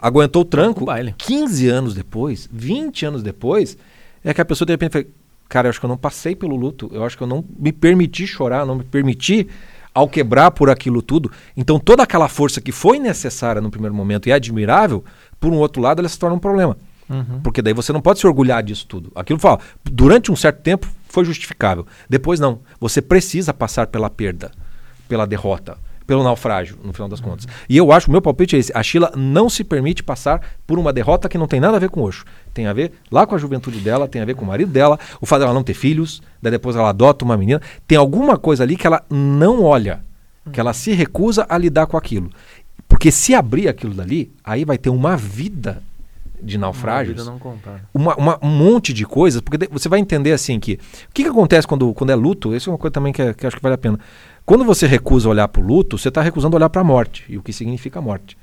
aguentou o tranco, 15 anos depois, 20 anos depois, é que a pessoa de repente fala, cara, eu acho que eu não passei pelo luto, eu acho que eu não me permiti chorar, não me permiti ao quebrar por aquilo tudo. Então toda aquela força que foi necessária no primeiro momento e é admirável, por um outro lado, ela se torna um problema. Uhum. Porque daí você não pode se orgulhar disso tudo. Aquilo fala, durante um certo tempo foi justificável. Depois não. Você precisa passar pela perda, pela derrota pelo naufrágio, no final das contas. E eu acho, o meu palpite é esse: a Sheila não se permite passar por uma derrota que não tem nada a ver com o Osho. Tem a ver lá com a juventude dela, tem a ver com o marido dela, o fato dela não ter filhos, daí depois ela adota uma menina. Tem alguma coisa ali que ela não olha, que ela se recusa a lidar com aquilo. Porque se abrir aquilo dali, aí vai ter uma vida de naufrágios. Uma, uma, um monte de coisas, porque você vai entender assim que. O que, que acontece quando, quando é luto? Isso é uma coisa também que, que acho que vale a pena. Quando você recusa olhar para o luto, você está recusando olhar para a morte e o que significa a morte.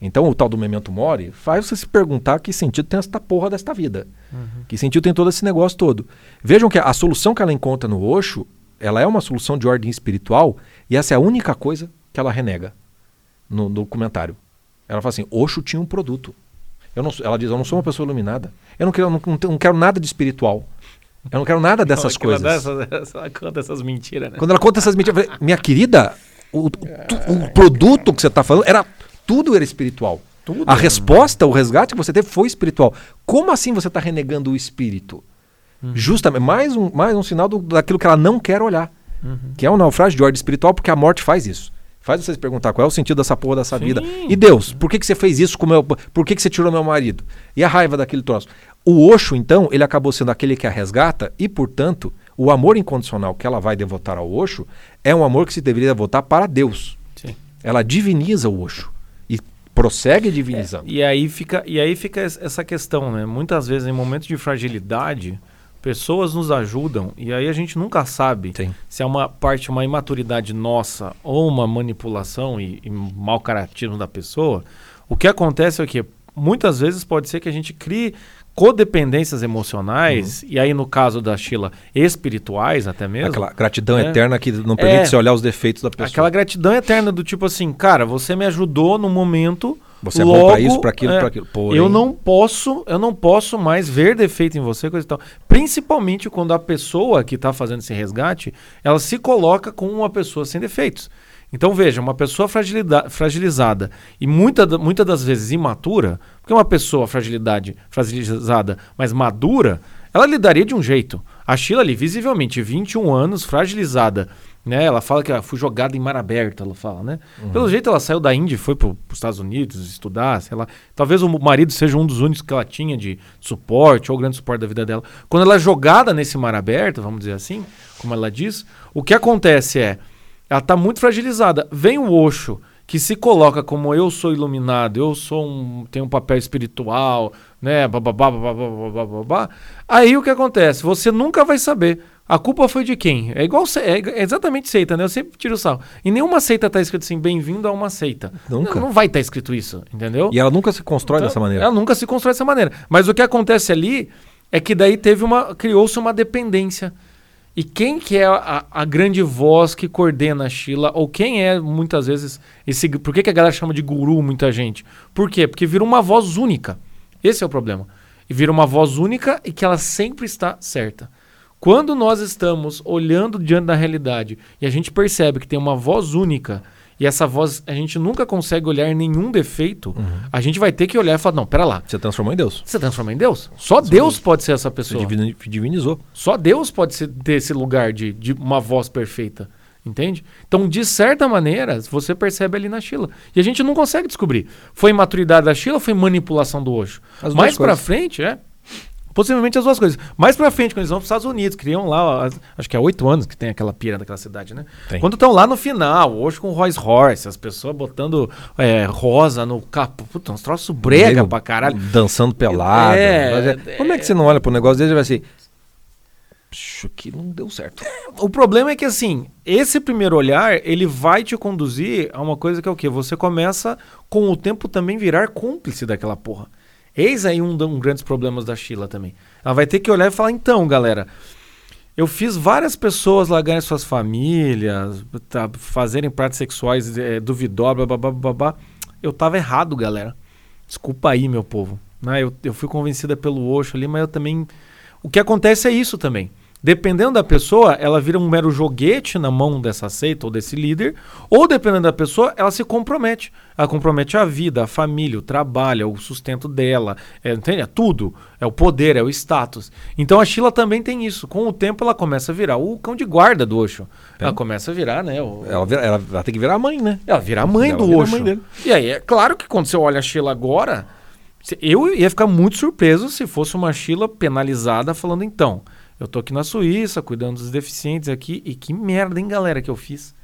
Então, o tal do memento mori faz você se perguntar que sentido tem esta porra desta vida. Uhum. Que sentido tem todo esse negócio todo. Vejam que a solução que ela encontra no Osho, ela é uma solução de ordem espiritual e essa é a única coisa que ela renega no, no documentário. Ela fala assim: Osho tinha um produto. Eu não, ela diz: Eu não sou uma pessoa iluminada. Eu não quero, não, não quero nada de espiritual. Eu não quero nada dessas não, coisas. Ela, dessa, ela conta essas mentiras, né? Quando ela conta essas mentiras, falei, minha querida, o, o, o, produto que você está falando era tudo era espiritual. Tudo a resposta, o resgate que você teve foi espiritual. Como assim você está renegando o espírito? Uhum. Justamente, mais um, mais um sinal do, daquilo que ela não quer olhar. Uhum. Que é um naufrágio de ordem espiritual, porque a morte faz isso. Faz você se perguntar qual é o sentido dessa porra dessa Sim. vida. E Deus, por que, que você fez isso com meu. Por que, que você tirou meu marido? E a raiva daquele troço. O Osho, então, ele acabou sendo aquele que a resgata e, portanto, o amor incondicional que ela vai devotar ao Osho é um amor que se deveria devotar para Deus. Sim. Ela diviniza o Osho e prossegue divinizando. É, e, aí fica, e aí fica essa questão, né? Muitas vezes, em momentos de fragilidade, pessoas nos ajudam e aí a gente nunca sabe Sim. se é uma parte, uma imaturidade nossa ou uma manipulação e, e mau caratismo da pessoa. O que acontece é que muitas vezes pode ser que a gente crie codependências emocionais, uhum. e aí no caso da Sheila, espirituais até mesmo. Aquela gratidão é, eterna que não permite é, se olhar os defeitos da pessoa. Aquela gratidão eterna do tipo assim, cara, você me ajudou no momento Você Logo, é bom para isso, para aquilo, é, para aquilo. Porém... Eu não posso, eu não posso mais ver defeito em você, coisa e tal. Principalmente quando a pessoa que está fazendo esse resgate, ela se coloca como uma pessoa sem defeitos. Então veja, uma pessoa fragilizada e muita, muitas das vezes imatura, porque uma pessoa fragilidade, fragilizada, mas madura, ela lidaria de um jeito. A Sheila ali, visivelmente, 21 anos, fragilizada, né? Ela fala que ela foi jogada em mar aberto, ela fala, né? Uhum. Pelo jeito ela saiu da Índia e foi para os Estados Unidos estudar, sei lá. Talvez o marido seja um dos únicos que ela tinha de suporte ou grande suporte da vida dela. Quando ela é jogada nesse mar aberto, vamos dizer assim, como ela diz, o que acontece é, ela está muito fragilizada. Vem o Osho, que se coloca como eu sou iluminado, eu sou um tenho um papel espiritual, né, bababá, bababá, bababá. Aí o que acontece? Você nunca vai saber a culpa foi de quem? É igual é exatamente seita, né? Eu sempre tiro o sal. Em nenhuma seita está escrito assim, bem-vindo a uma seita. Nunca. Não, não vai estar tá escrito isso, entendeu? E ela nunca se constrói então, dessa maneira. Ela nunca se constrói dessa maneira. Mas o que acontece ali é que daí teve uma. criou-se uma dependência. E quem que é a, a, grande voz que coordena a Sheila? Ou quem é, muitas vezes, esse. Por que, que a galera chama de guru muita gente? Por quê? Porque vira uma voz única. Esse é o problema. E vira uma voz única e que ela sempre está certa. Quando nós estamos olhando diante da realidade e a gente percebe que tem uma voz única e essa voz a gente nunca consegue olhar nenhum defeito, uhum. a gente vai ter que olhar e falar: não, pera lá. Você transformou em Deus. Você transformou em Deus. Só Deus pode ser essa pessoa. Você divinizou. Só Deus pode ser, ter esse lugar de, de uma voz perfeita. Entende? Então, de certa maneira, você percebe ali na Sheila. E a gente não consegue descobrir. Foi imaturidade da Sheila ou foi manipulação do Osho? As Mais pra frente, é. Possivelmente as duas coisas. Mais pra frente, quando eles vão pros Estados Unidos, criam lá, acho que é oito anos que tem aquela pira daquela cidade, né? Tem. Quando estão lá no final, hoje com Rolls Royce, as pessoas botando é, rosa no capo, puta, uns troços brega Meio pra caralho. Dançando pelado. É, é, como é que você não olha pro negócio dele e vai assim... Acho que não deu certo. O problema é que, assim, esse primeiro olhar, ele vai te conduzir a uma coisa que é o quê? Você começa, com o tempo, também virar cúmplice daquela porra. Eis aí um, um grandes problemas da Sheila também. Ela vai ter que olhar e falar, então, galera, eu fiz várias pessoas largarem suas famílias, tá, fazerem práticas sexuais é, duvidosas, blá, blá, blá, blá. Eu tava errado, galera. Desculpa aí, meu povo. Né? Eu, eu fui convencida pelo Osho ali, mas eu também... O que acontece é isso também. Dependendo da pessoa, ela vira um mero joguete na mão dessa seita ou desse líder, ou dependendo da pessoa, ela se compromete. Ela compromete a vida, a família, o trabalho, o sustento dela, é, entende? É tudo. É o poder, é o status. Então a Sheila também tem isso. Com o tempo ela começa a virar o cão de guarda do Osho. É. Ela começa a virar, né? O... Ela, vira, ela, ela, tem que virar a mãe, né? Ela vira a mãe ela do Osho. Mãe e aí, é claro que quando você olha a Sheila agora, eu ia ficar muito surpreso se fosse uma Sheila penalizada falando então eu tô aqui na Suíça, cuidando dos deficientes aqui, e que merda, hein, galera, que eu fiz.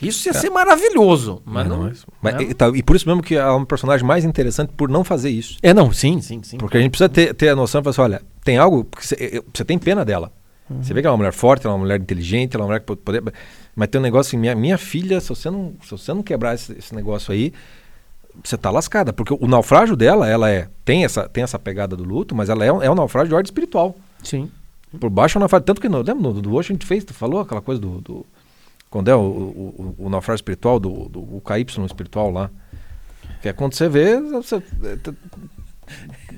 Isso ia é. ser maravilhoso, mas não. não mas, E, tá, e, por isso mesmo que ela é um personagem mais interessante por não fazer isso. É, não, sim, sim, sim. Porque a gente precisa ter, ter a noção de assim, olha, tem algo. Você, tem pena dela. Uhum. Você vê que ela é uma mulher forte, ela é uma mulher inteligente, ela é uma mulher que pode poder. Mas tem um negócio assim, minha, minha filha, se você não, se você não quebrar esse, esse negócio aí, você tá lascada. Porque o naufrágio dela, ela é. Tem essa, tem essa pegada do luto, mas ela é, é um naufrágio de ordem espiritual. Sim. Por baixo é naufrágio. Tanto que, não, lembra do, do hoje a gente fez, tu falou aquela coisa do. do quando é o, o, o, naufrágio espiritual, do, do o KY espiritual lá. Que é quando você vê. Você,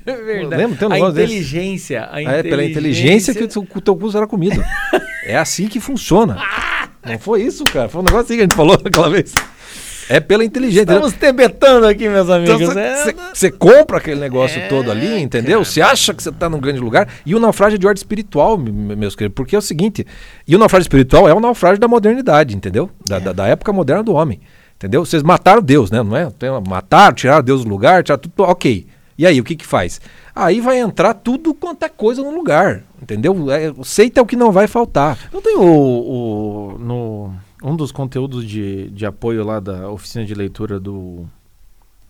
é verdade. Lembra? Tem um a inteligência, a inteligência. É, pela inteligência que o, teu cu era comido. é assim que funciona. Não foi isso, cara. Foi um negócio assim que a gente falou aquela vez. É pela inteligência. Estamos tebetando aqui, meus amigos. Você então, compra aquele negócio é, todo ali, entendeu? Você acha que você está num grande lugar. E o naufrágio é de ordem espiritual, meus queridos. Porque é o seguinte: e o naufrágio espiritual é o naufrágio da modernidade, entendeu? Da, é. da, da, época moderna do homem. Entendeu? Vocês mataram Deus, né? Não é? Mataram, tiraram Deus do lugar, tiraram tudo. Ok. E aí, o que que faz? Aí vai entrar tudo quanto é coisa no lugar. Entendeu? É, seita é o que não vai faltar. Não tem o, o no um dos conteúdos de, de apoio lá da oficina de leitura do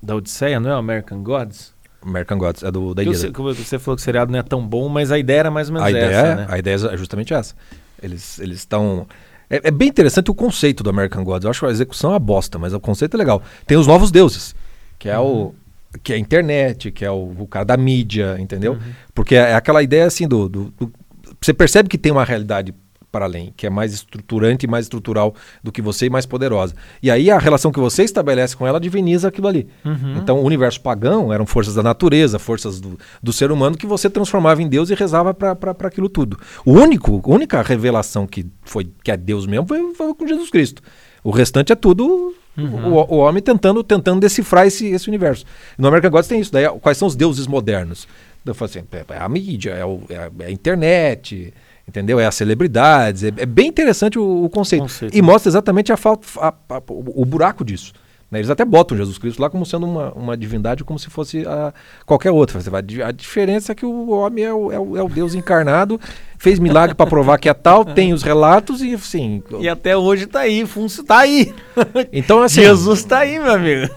da Odisseia, não é? American Gods? American Gods, é do da Você, você falou que o seriado não é tão bom, mas a ideia era mais ou menos a essa, ideia, é, né? A ideia é justamente essa. Eles eles estão é, é, bem interessante o conceito do American Gods. Eu acho a execução uma bosta, mas o conceito é legal. Tem os novos deuses, que é uhum. o que é a internet, que é o, o cara da mídia, entendeu? Uhum. Porque é, é aquela ideia assim do, do, do, você percebe que tem uma realidade para além, que é mais estruturante e mais estrutural do que você e mais poderosa. E aí a relação que você estabelece com ela diviniza aquilo ali. Uhum. Então o universo pagão eram forças da natureza, forças do, do ser humano que você transformava em Deus e rezava para aquilo tudo. O único, a única revelação que foi que é Deus mesmo foi, foi com Jesus Cristo. O restante é tudo uhum. o, o, homem tentando, tentando decifrar esse, esse universo. No American Gods tem isso. Daí, quais são os deuses modernos? Eu falo assim, é, é a mídia, é, o, é, é a internet, entendeu? É as celebridades. É, é bem interessante o, o conceito. conceito. E mostra exatamente a falta, a, a, o, o, buraco disso. Né? Eles até botam Jesus Cristo lá como sendo uma, uma divindade, como se fosse a, qualquer outra. A diferença é que o homem é o, é o, é o Deus encarnado fez milagre para provar que é tal, tem os relatos e assim. E até hoje tá aí, Funcio tá aí. Então assim, Jesus tá aí, meu amigo.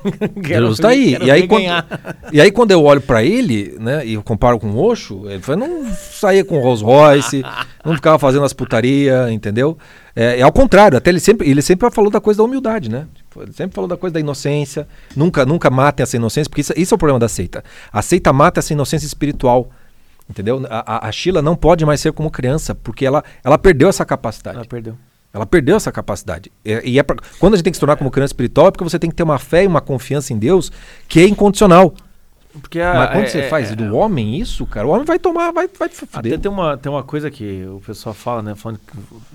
Quero Jesus tá aí. E aí, quando, e aí quando eu olho para ele, né, e comparo com o Oxo, ele foi, não saía com Rolls Royce, não ficava fazendo as putaria, entendeu? É, é, ao contrário, até ele sempre, ele sempre falou da coisa da humildade, né? Sempre falou da coisa da inocência. Nunca, nunca matem essa inocência, porque isso, isso é o problema da seita. A seita mata essa inocência espiritual. Entendeu? A, a Sheila não pode mais ser como criança, porque ela, ela perdeu essa capacidade. Ela perdeu. Ela perdeu essa capacidade. E, e é pra, quando a gente tem que se tornar como criança espiritual, é porque você tem que ter uma fé e uma confiança em Deus que é incondicional. Porque a, Mas quando é, você é, faz é, do homem isso, cara, o homem vai tomar, vai, vai Até tem uma, tem uma coisa que o pessoal fala, né? Falando,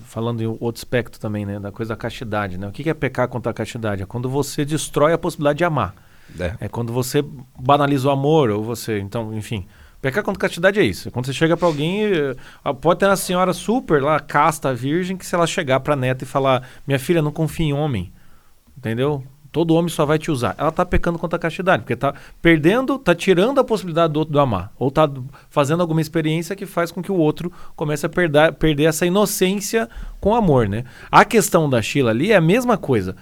falando em outro aspecto também, né? Da coisa da castidade, né? O que é pecar contra a castidade? É quando você destrói a possibilidade de amar. É, é quando você banaliza o amor, ou você. Então, enfim. Pecar contra castidade é isso. Quando você chega para alguém, ah, pode ter uma senhora super lá, casta, virgem, que se ela chegar pra neta e falar: Minha filha, não confia em homem. Entendeu? Todo homem só vai te usar. Ela tá pecando contra a castidade, porque tá perdendo, tá tirando a possibilidade do outro do amar. Ou tá fazendo alguma experiência que faz com que o outro comece a perder, perder essa inocência com amor, né? A questão da Sheila ali é a mesma coisa.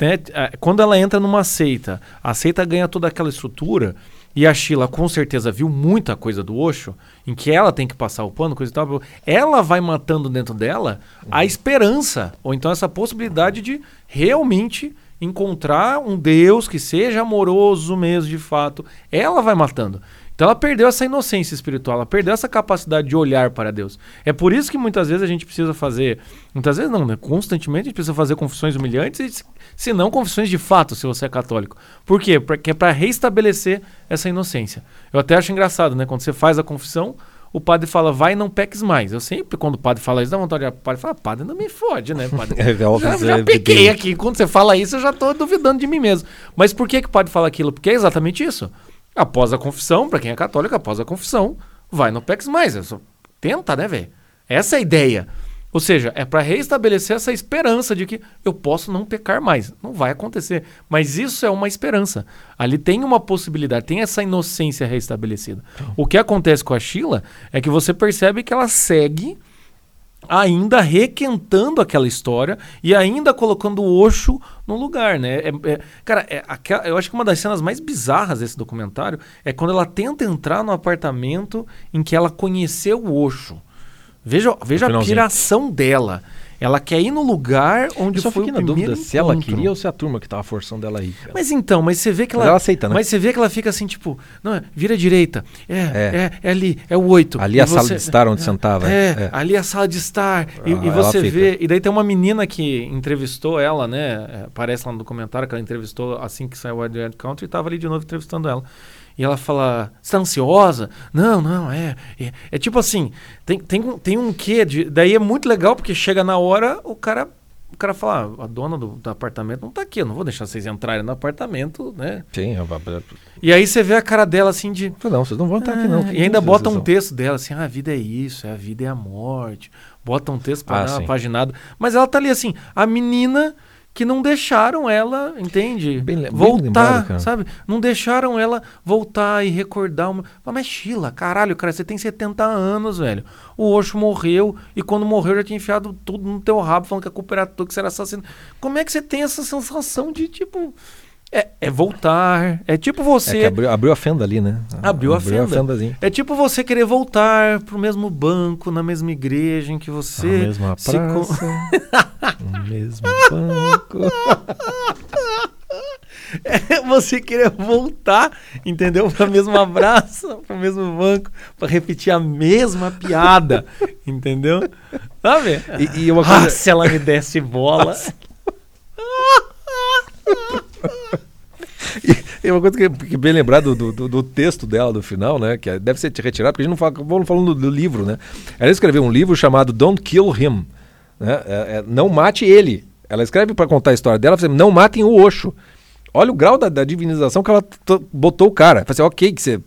Né? É, quando ela entra numa seita, a seita ganha toda aquela estrutura e a Sheila com certeza viu muita coisa do Osho, em que ela tem que passar o pano, coisa e tal. Ela vai matando dentro dela a uhum. esperança, ou então essa possibilidade de realmente encontrar um Deus que seja amoroso mesmo, de fato. Ela vai matando. Então ela perdeu essa inocência espiritual, ela perdeu essa capacidade de olhar para Deus. É por isso que muitas vezes a gente precisa fazer, muitas vezes não, né? constantemente a gente precisa fazer confissões humilhantes, se não confissões de fato, se você é católico. Por quê? Porque é para reestabelecer essa inocência. Eu até acho engraçado, né? Quando você faz a confissão, o padre fala, vai e não peques mais. Eu sempre, quando o padre fala isso, dá vontade de padre fala, padre, não me fode, né, padre? é, já, já pequei aqui. Quando você fala isso, eu já estou duvidando de mim mesmo. Mas por que, que o padre fala aquilo? Porque é exatamente isso. Após a confissão, para quem é católico, após a confissão, vai, não peques mais. Só, tenta, né, velho? Essa é a ideia. Ou seja, é para reestabelecer essa esperança de que eu posso não pecar mais. Não vai acontecer. Mas isso é uma esperança. Ali tem uma possibilidade, tem essa inocência reestabelecida. O que acontece com a Sheila é que você percebe que ela segue ainda requentando aquela história e ainda colocando o Osho no lugar, né? É, é, cara, é, aquela, eu acho que uma das cenas mais bizarras desse documentário é quando ela tenta entrar no apartamento em que ela conheceu o Osho. Veja, veja a piração dela. Ela quer ir no lugar onde eu só foi fiquei na dúvida encontro. se ela queria ou se a turma que tava forçando ela aí. Cara. Mas então, mas você vê que ela, ela aceita, né? Mas você vê que ela fica assim, tipo, não, vira à direita. É, é, é, é ali, é o 8. Ali é a você, sala de estar onde é, sentava. É, é, ali é a sala de estar. Ah, e, e, você vê, e daí tem uma menina que entrevistou ela, né? Aparece lá no documentário que ela entrevistou assim que saiu o Wild Country e tava ali de novo entrevistando ela. E ela fala, você tá ansiosa? Não, não, é. É, é tipo assim, tem, tem, tem um quê de. Daí é muito legal, porque chega na hora, o cara. O cara fala, ah, a dona do, do, apartamento não tá aqui, eu não vou deixar vocês entrarem no apartamento, né? Sim, eu... E aí você vê a cara dela assim de. Não, vocês não vão estar aqui, não. Ah, e ainda bota um texto dela assim, ah, a vida é isso, a vida é a morte. Bota um texto para ah, uma paginada. Mas ela tá ali assim, a menina que não deixaram ela, entende? Bem, voltar, bem lembrado, sabe? Não deixaram ela voltar e recordar uma. Mas Sheila, caralho, cara, você tem 70 anos, velho. O Osho morreu e quando morreu já tinha enfiado tudo no teu rabo falando que a culpa era tua, que você era assassino. Como é que você tem essa sensação de tipo é, é, voltar. É tipo você. É abriu, abriu, a fenda ali, né? Abriu, abriu a fenda. A fendazinha. É tipo você querer voltar pro mesmo banco, na mesma igreja em que você. Na mesma praça. no mesmo banco. é você querer voltar, entendeu? Para o mesmo abraço, para o mesmo banco, para repetir a mesma piada, entendeu? Sabe? E, e uma coisa... ah, se ela me desse bola. E uma coisa que, que bem lembrado do, do, do, texto dela, do final, né? Que é, deve ser retirado, porque a gente não fala, vamos falando do, do, livro, né? Ela escreveu um livro chamado Don't Kill Him. Né? É, é, não mate ele. Ela escreve para contar a história dela, assim, não matem o Osho. Olha o grau da, da divinização que ela botou o cara. Fala assim, ok, que você.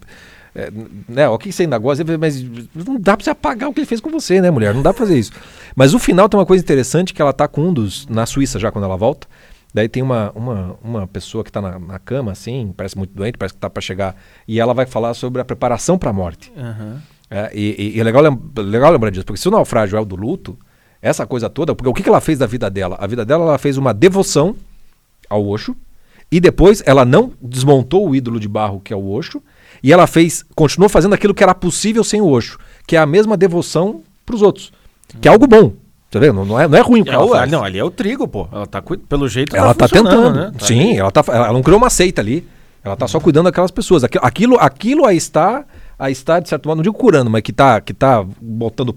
É, né, ok, você ainda gosta, mas não dá pra você apagar o que ele fez com você, né, mulher? Não dá pra fazer isso. Mas o final tem uma coisa interessante que ela tá com um dos. na Suíça já quando ela volta. Daí tem uma, uma, uma pessoa que está na, na, cama, assim, parece muito doente, parece que está para chegar, e ela vai falar sobre a preparação para a morte. Uhum. É, e, e, é legal, legal lembrar disso, porque se o naufrágio é o do luto, essa coisa toda, porque o que, que ela fez da vida dela? A vida dela, ela fez uma devoção ao Osho, e depois ela não desmontou o ídolo de barro que é o Osho, e ela fez, continuou fazendo aquilo que era possível sem o Osho, que é a mesma devoção para os outros, que é algo bom. Tá vendo? Não é, não é ruim o que ela, ela faz. Não, ali é o trigo, pô. Ela tá pelo jeito ela tá, tá tentando. Né? Tá Sim, ela, tá, ela não criou uma seita ali. Ela tá só cuidando daquelas pessoas. Aquilo, aquilo, aquilo aí está, aí está de certo modo, não digo curando, mas que tá, que tá botando,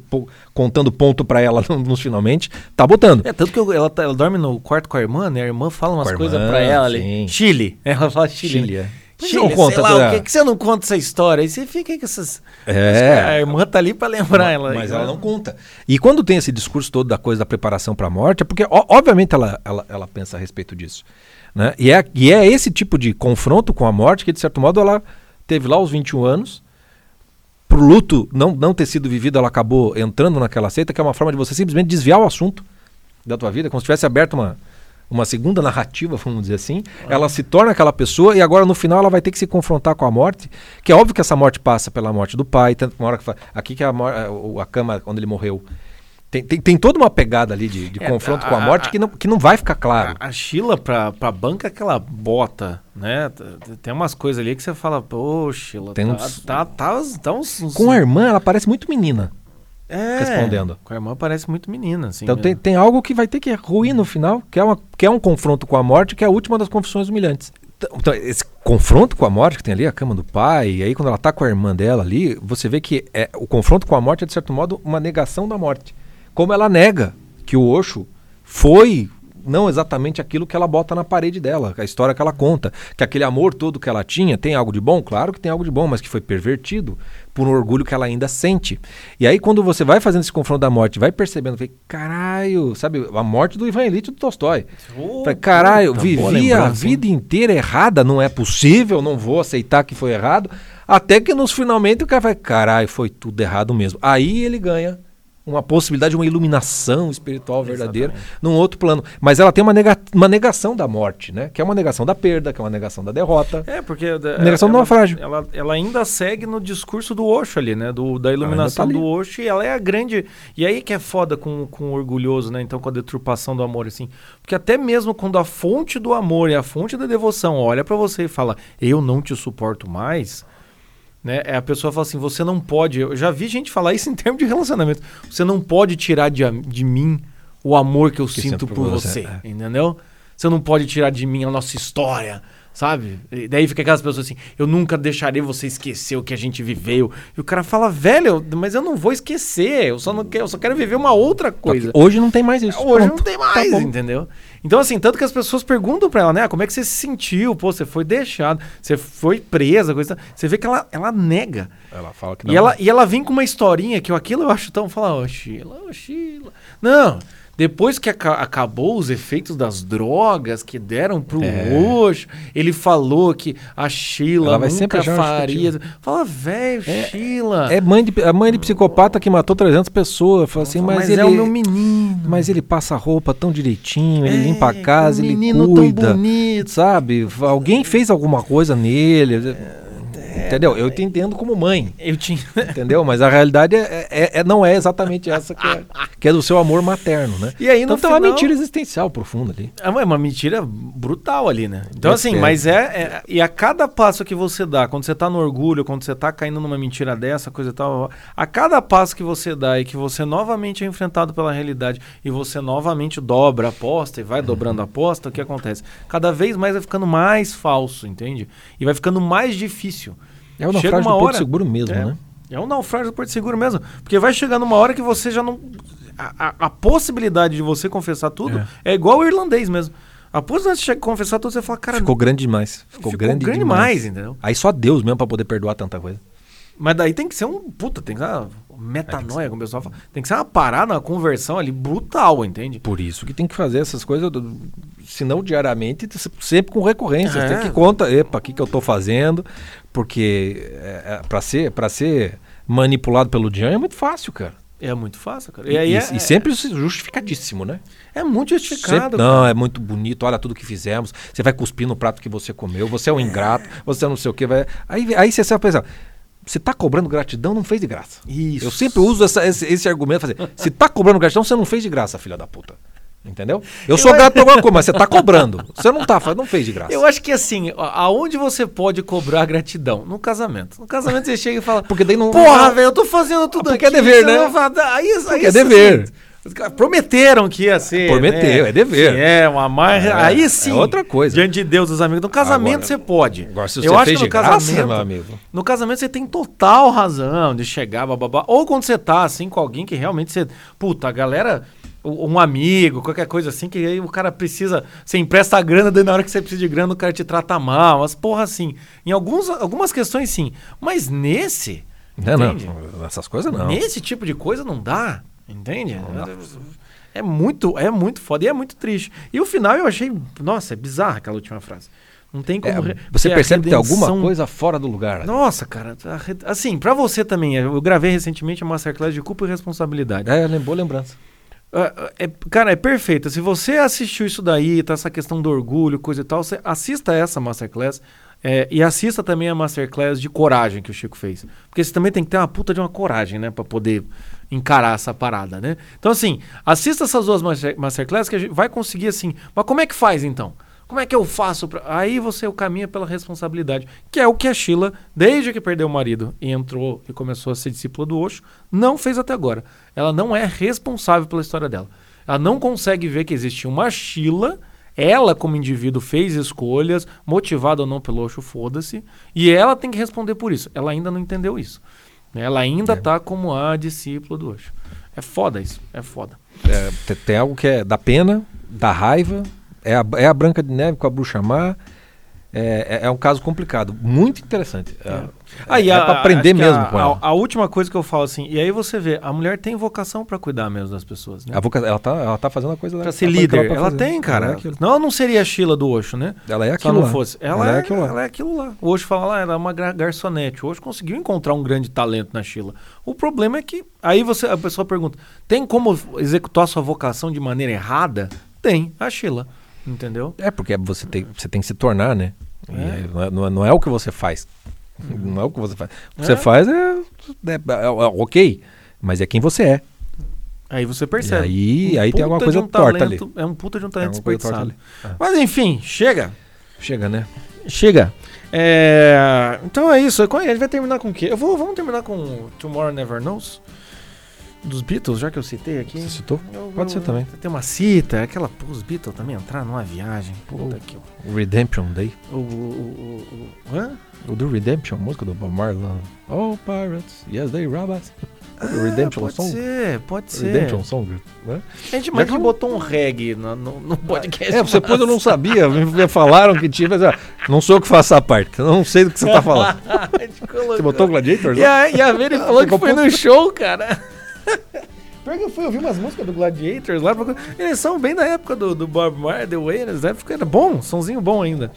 contando ponto para ela nos finalmente, tá botando. É tanto que ela, tá, ela dorme no quarto com a irmã, né? A irmã fala umas coisas para ela ali. Chile. Ela fala Chile. Chile é. Chile, não conta, lá, o que, que você não conta essa história? Aí você fica com essas. É. A irmã tá ali para lembrar mas, ela. Mas ela não conta. E quando tem esse discurso todo da coisa da preparação para a morte, é porque, ó, obviamente, ela, ela, ela pensa a respeito disso. Né? E, é, e é esse tipo de confronto com a morte que, de certo modo, ela teve lá os 21 anos. Pro luto não, não ter sido vivido, ela acabou entrando naquela seita, que é uma forma de você simplesmente desviar o assunto da tua vida, como se tivesse aberto uma, uma segunda narrativa, vamos dizer assim, ah. ela se torna aquela pessoa e agora no final ela vai ter que se confrontar com a morte, que é óbvio que essa morte passa pela morte do pai, tanto uma hora que aqui que é a, a, a cama onde ele morreu. Tem, tem, tem, toda uma pegada ali de, de é, confronto a, com a morte a, que, não, que não vai ficar claro. A, a Sheila pra, pra banca é aquela bota, né? Tem umas coisas ali que você fala, pô, Sheila, tem tá, uns... tá, tá, tá uns, uns... Com a irmã, ela parece muito menina. É, respondendo. Com a irmã parece muito menina, assim. Então tem, tem algo que vai ter que ruir no final, que é, uma, que é um confronto com a morte, que é a última das confissões humilhantes. Então, então, esse confronto com a morte, que tem ali a cama do pai, e aí quando ela tá com a irmã dela ali, você vê que é, o confronto com a morte é, de certo modo, uma negação da morte. Como ela nega que o Osho foi não exatamente aquilo que ela bota na parede dela, a história que ela conta. Que aquele amor todo que ela tinha tem algo de bom? Claro que tem algo de bom, mas que foi pervertido por um orgulho que ela ainda sente. E aí, quando você vai fazendo esse confronto da morte, vai percebendo, vê, caralho, sabe, a morte do Ivan Elite do Tolstói. Oh, caralho, vivi a vida inteira errada, não é possível, não vou aceitar que foi errado. Até que nos finalmente o cara vai, caralho, foi tudo errado mesmo. Aí ele ganha uma possibilidade de uma iluminação espiritual verdadeira Exatamente. num outro plano. Mas ela tem uma, nega uma negação da morte, né? Que é uma negação da perda, que é uma negação da derrota. É, porque... É, negação ela, do naufrágio. Ela, ela ainda segue no discurso do Osho ali, né? Do, da iluminação tá do Osho. E ela é a grande... E aí que é foda com, com o orgulhoso, né? Então, com a deturpação do amor, assim. Porque até mesmo quando a fonte do amor e a fonte da devoção olha para você e fala, eu não te suporto mais né? É a pessoa fala assim: você não pode. Eu já vi gente falar isso em termos de relacionamento. Você não pode tirar de, de mim o amor que eu que sinto por você. você é. Entendeu? Você não pode tirar de mim a nossa história. Sabe? E daí fica aquelas pessoas assim: eu nunca deixarei você esquecer o que a gente viveu. E o cara fala, velho, mas eu não vou esquecer. Eu só, não quero, eu só quero viver uma outra coisa. Hoje não tem mais isso. Hoje Pronto. não tem mais, tá entendeu? Então, assim, tanto que as pessoas perguntam pra ela, né? Ah, como é que você se sentiu? Pô, você foi deixado, você foi presa, coisa. Você vê que ela, ela nega. Ela fala que não. E ela, e ela vem com uma historinha que eu, aquilo eu acho tão. Fala, ô, oh, Sheila, ô, oh, Sheila. Não. Depois que aca acabou os efeitos das drogas que deram pro é. Roxo, ele falou que a Sheila nunca faria. Fala, velho, é, Sheila. É mãe de, a mãe de psicopata que matou 300 pessoas. Fala assim, mas, mas ele, é o meu menino. Mas ele passa a roupa tão direitinho, ele é, limpa a casa, ele cuida. Tão bonito. Sabe? Alguém fez alguma coisa nele. É. Entendeu? Eu te entendo como mãe. Eu tinha. Entendeu? Mas a realidade é, é, é, não é exatamente essa que é, que é do seu amor materno, né? E aí, então final... tem uma mentira existencial profunda ali. É uma, é uma mentira brutal ali, né? Então, assim, mas é, é, E a cada passo que você dá, quando você tá no orgulho, quando você tá caindo numa mentira dessa, coisa e tal, a cada passo que você dá e que você novamente é enfrentado pela realidade e você novamente dobra a aposta e vai uhum. dobrando a aposta, o que acontece? Cada vez mais vai ficando mais falso, entende? E vai ficando mais difícil. É o naufrágio do Porto Seguro mesmo, é, né? É um naufrágio do Porto Seguro mesmo. Porque vai chegar numa hora que você já não. A, a, a possibilidade de você confessar tudo é, é igual o irlandês mesmo. A possibilidade de confessar tudo, você fala, cara. Ficou grande demais. Ficou, ficou grande, grande demais. demais. entendeu? Aí só Deus mesmo pra poder perdoar tanta coisa. Mas daí tem que ser um. Puta, tem que ser uma metanoia, como o pessoal fala. Tem que ser uma parada, uma conversão ali brutal, entende? Por isso que tem que fazer essas coisas, se não diariamente, sempre com recorrência. É. Tem que conta, epa, o que, que eu tô fazendo? Porque é, é, para ser, pra ser manipulado pelo Jean é muito fácil, cara. É muito fácil, cara. E, e, é, e sempre justificadíssimo, né? É muito justificado. Sempre, não, é muito bonito. Olha tudo que fizemos. Você vai cuspir no prato que você comeu. Você é um ingrato. Você não sei o que. Vai... Aí, aí você sabe pensar. Você está cobrando gratidão, não fez de graça. Isso. Eu sempre uso essa, esse, esse argumento. Fazer, se está cobrando gratidão, você não fez de graça, filha da puta. Entendeu? Eu sou eu grato por alguma coisa, mas você está cobrando. Você não tá, não fez de graça. Eu acho que assim, aonde você pode cobrar gratidão? No casamento. No casamento você chega e fala. Porque daí não. Porra, velho, eu tô fazendo tudo porque aqui. Porque é dever, né? Fala, aí, aí, porque é dever. Assim, Prometeram que ia ser. Prometeu, né? é dever. é, uma mais. É, aí sim. É outra coisa. Diante de Deus, dos amigos. No casamento agora, você pode. Agora, se você Eu acho que no casamento. Graça, meu amigo. No casamento você tem total razão de chegar, bababá. Ou quando você tá assim com alguém que realmente você. Puta, a galera. Um amigo, qualquer coisa assim, que aí o cara precisa. Você empresta a grana, daí na hora que você precisa de grana, o cara te trata mal. Mas porra, assim. Em alguns, algumas questões, sim. Mas nesse. Não, entende? não. Essas coisas não. Nesse tipo de coisa não dá. Entende? É muito, é muito foda e é muito triste. E o final eu achei, nossa, é bizarra aquela última frase. Não tem como. É, você percebe que tem alguma coisa fora do lugar. Nossa, cara. Assim, para você também, eu gravei recentemente a Masterclass de culpa e responsabilidade. É, boa lembrança. É, é, cara, é perfeita. Se você assistiu isso daí, tá essa questão do orgulho, coisa e tal, você assista essa Masterclass. É, e assista também a Masterclass de coragem que o Chico fez. Porque você também tem que ter uma puta de uma coragem, né? Pra poder encarar essa parada, né? Então, assim, assista essas duas Masterclass que a gente vai conseguir, assim. Mas como é que faz, então? Como é que eu faço? Pra... Aí você caminha pela responsabilidade, que é o que a Sheila, desde que perdeu o marido e entrou e começou a ser discípula do Osho, não fez até agora. Ela não é responsável pela história dela. Ela não consegue ver que existe uma Sheila ela, como indivíduo, fez escolhas, motivada ou não pelo Osho, foda-se. E ela tem que responder por isso. Ela ainda não entendeu isso. Ela ainda está é. como a discípula do Osho. É foda isso. É foda. É, tem algo que é da pena, da raiva. É a, é a Branca de Neve com a Bruxa Má. É, é, é, um caso complicado, muito interessante. É, Aí, é, é para aprender mesmo a, com ela. A, a, última coisa que eu falo assim, e aí você vê, a mulher tem vocação para cuidar mesmo das pessoas. Né? A voca, ela, tá, ela tá fazendo a coisa Pra ser líder. Ela, ela tem, cara. Ela é Não, ela não seria a Sheila do Osho, né? Ela é aquilo. Se não fosse. Ela, ela é, é, aquilo lá. Ela é aquilo lá. O Osho fala lá, ela é uma garçonete. O Osho conseguiu encontrar um grande talento na Sheila. O problema é que aí você, a pessoa pergunta: tem como executar sua vocação de maneira errada? Tem, a Sheila. Entendeu? É, porque você tem, você tem que se tornar, né? É. Não, é, não, é, não, é, o que você faz. Uhum. Não é o que você faz. O que você é. faz é, é, é, ok, mas é quem você é. Aí você percebe. E aí, um aí tem alguma coisa um torta talento, ali. É um puta de um talento desperdiçado. Mas enfim, chega. Chega, né? Chega. É... Então é isso. A gente vai terminar com o quê? Eu vou, vamos terminar com Tomorrow Never Knows dos Beatles, já que eu citei aqui. Você citou? Eu, Pode ser também. Tem uma cita, aquela. Pô, os Beatles também entrar numa viagem. Puta que. O Redemption Day. O. O, o, o, hã? o do Redemption, música do Bob Marley. Oh, Pirates, yes, they rob us. Ah, Redemption pode Song? ser, pode ser. Redemption Song, né? A gente, mas que botou um reggae no, no, no podcast. É, você pôs, eu não sabia. Me falaram que tinha, mas ah, não sou eu que faço a parte. Não sei do que você tá falando. você botou Gladiator? E a, e a Vera falou que foi no show, cara. Pior que eu fui ouvir umas músicas do Gladiators lá. Eles são bem da época do, do Bob Marley, The Wailers. Na época era bom, somzinho bom ainda.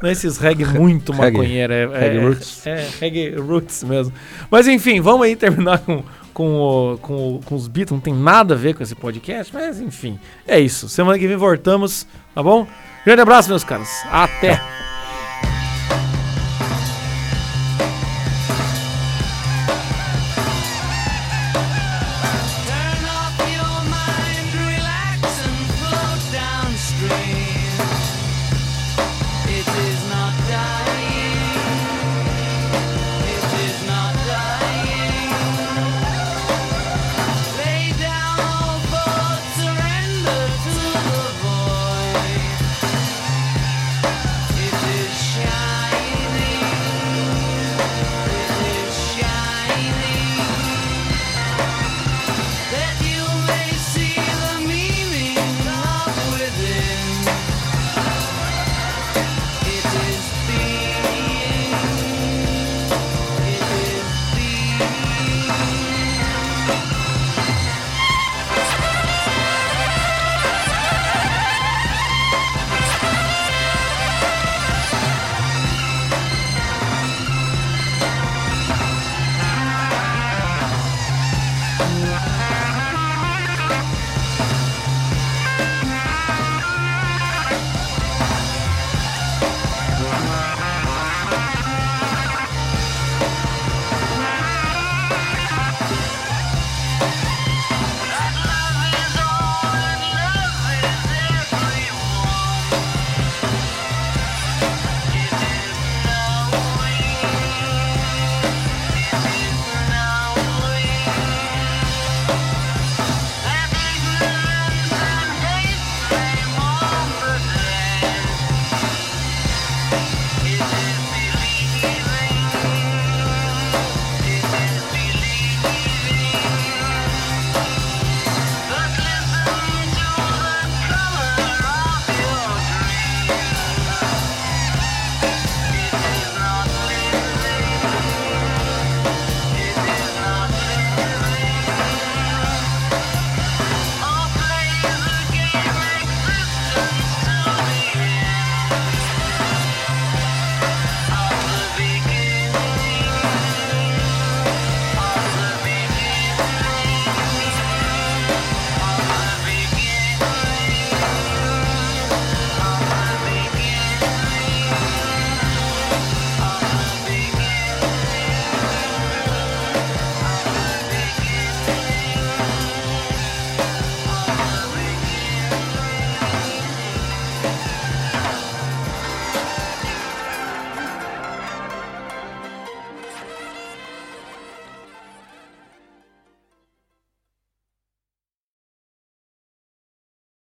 Não é esses reggae muito maconheiro. É, reggae é, roots. É, reggae roots mesmo. Mas enfim, vamos aí terminar com, com, o, com, o, com os Beatles. Não tem nada a ver com esse podcast, mas enfim. É isso. Semana que vem voltamos, tá bom? Grande abraço, meus caras. Até!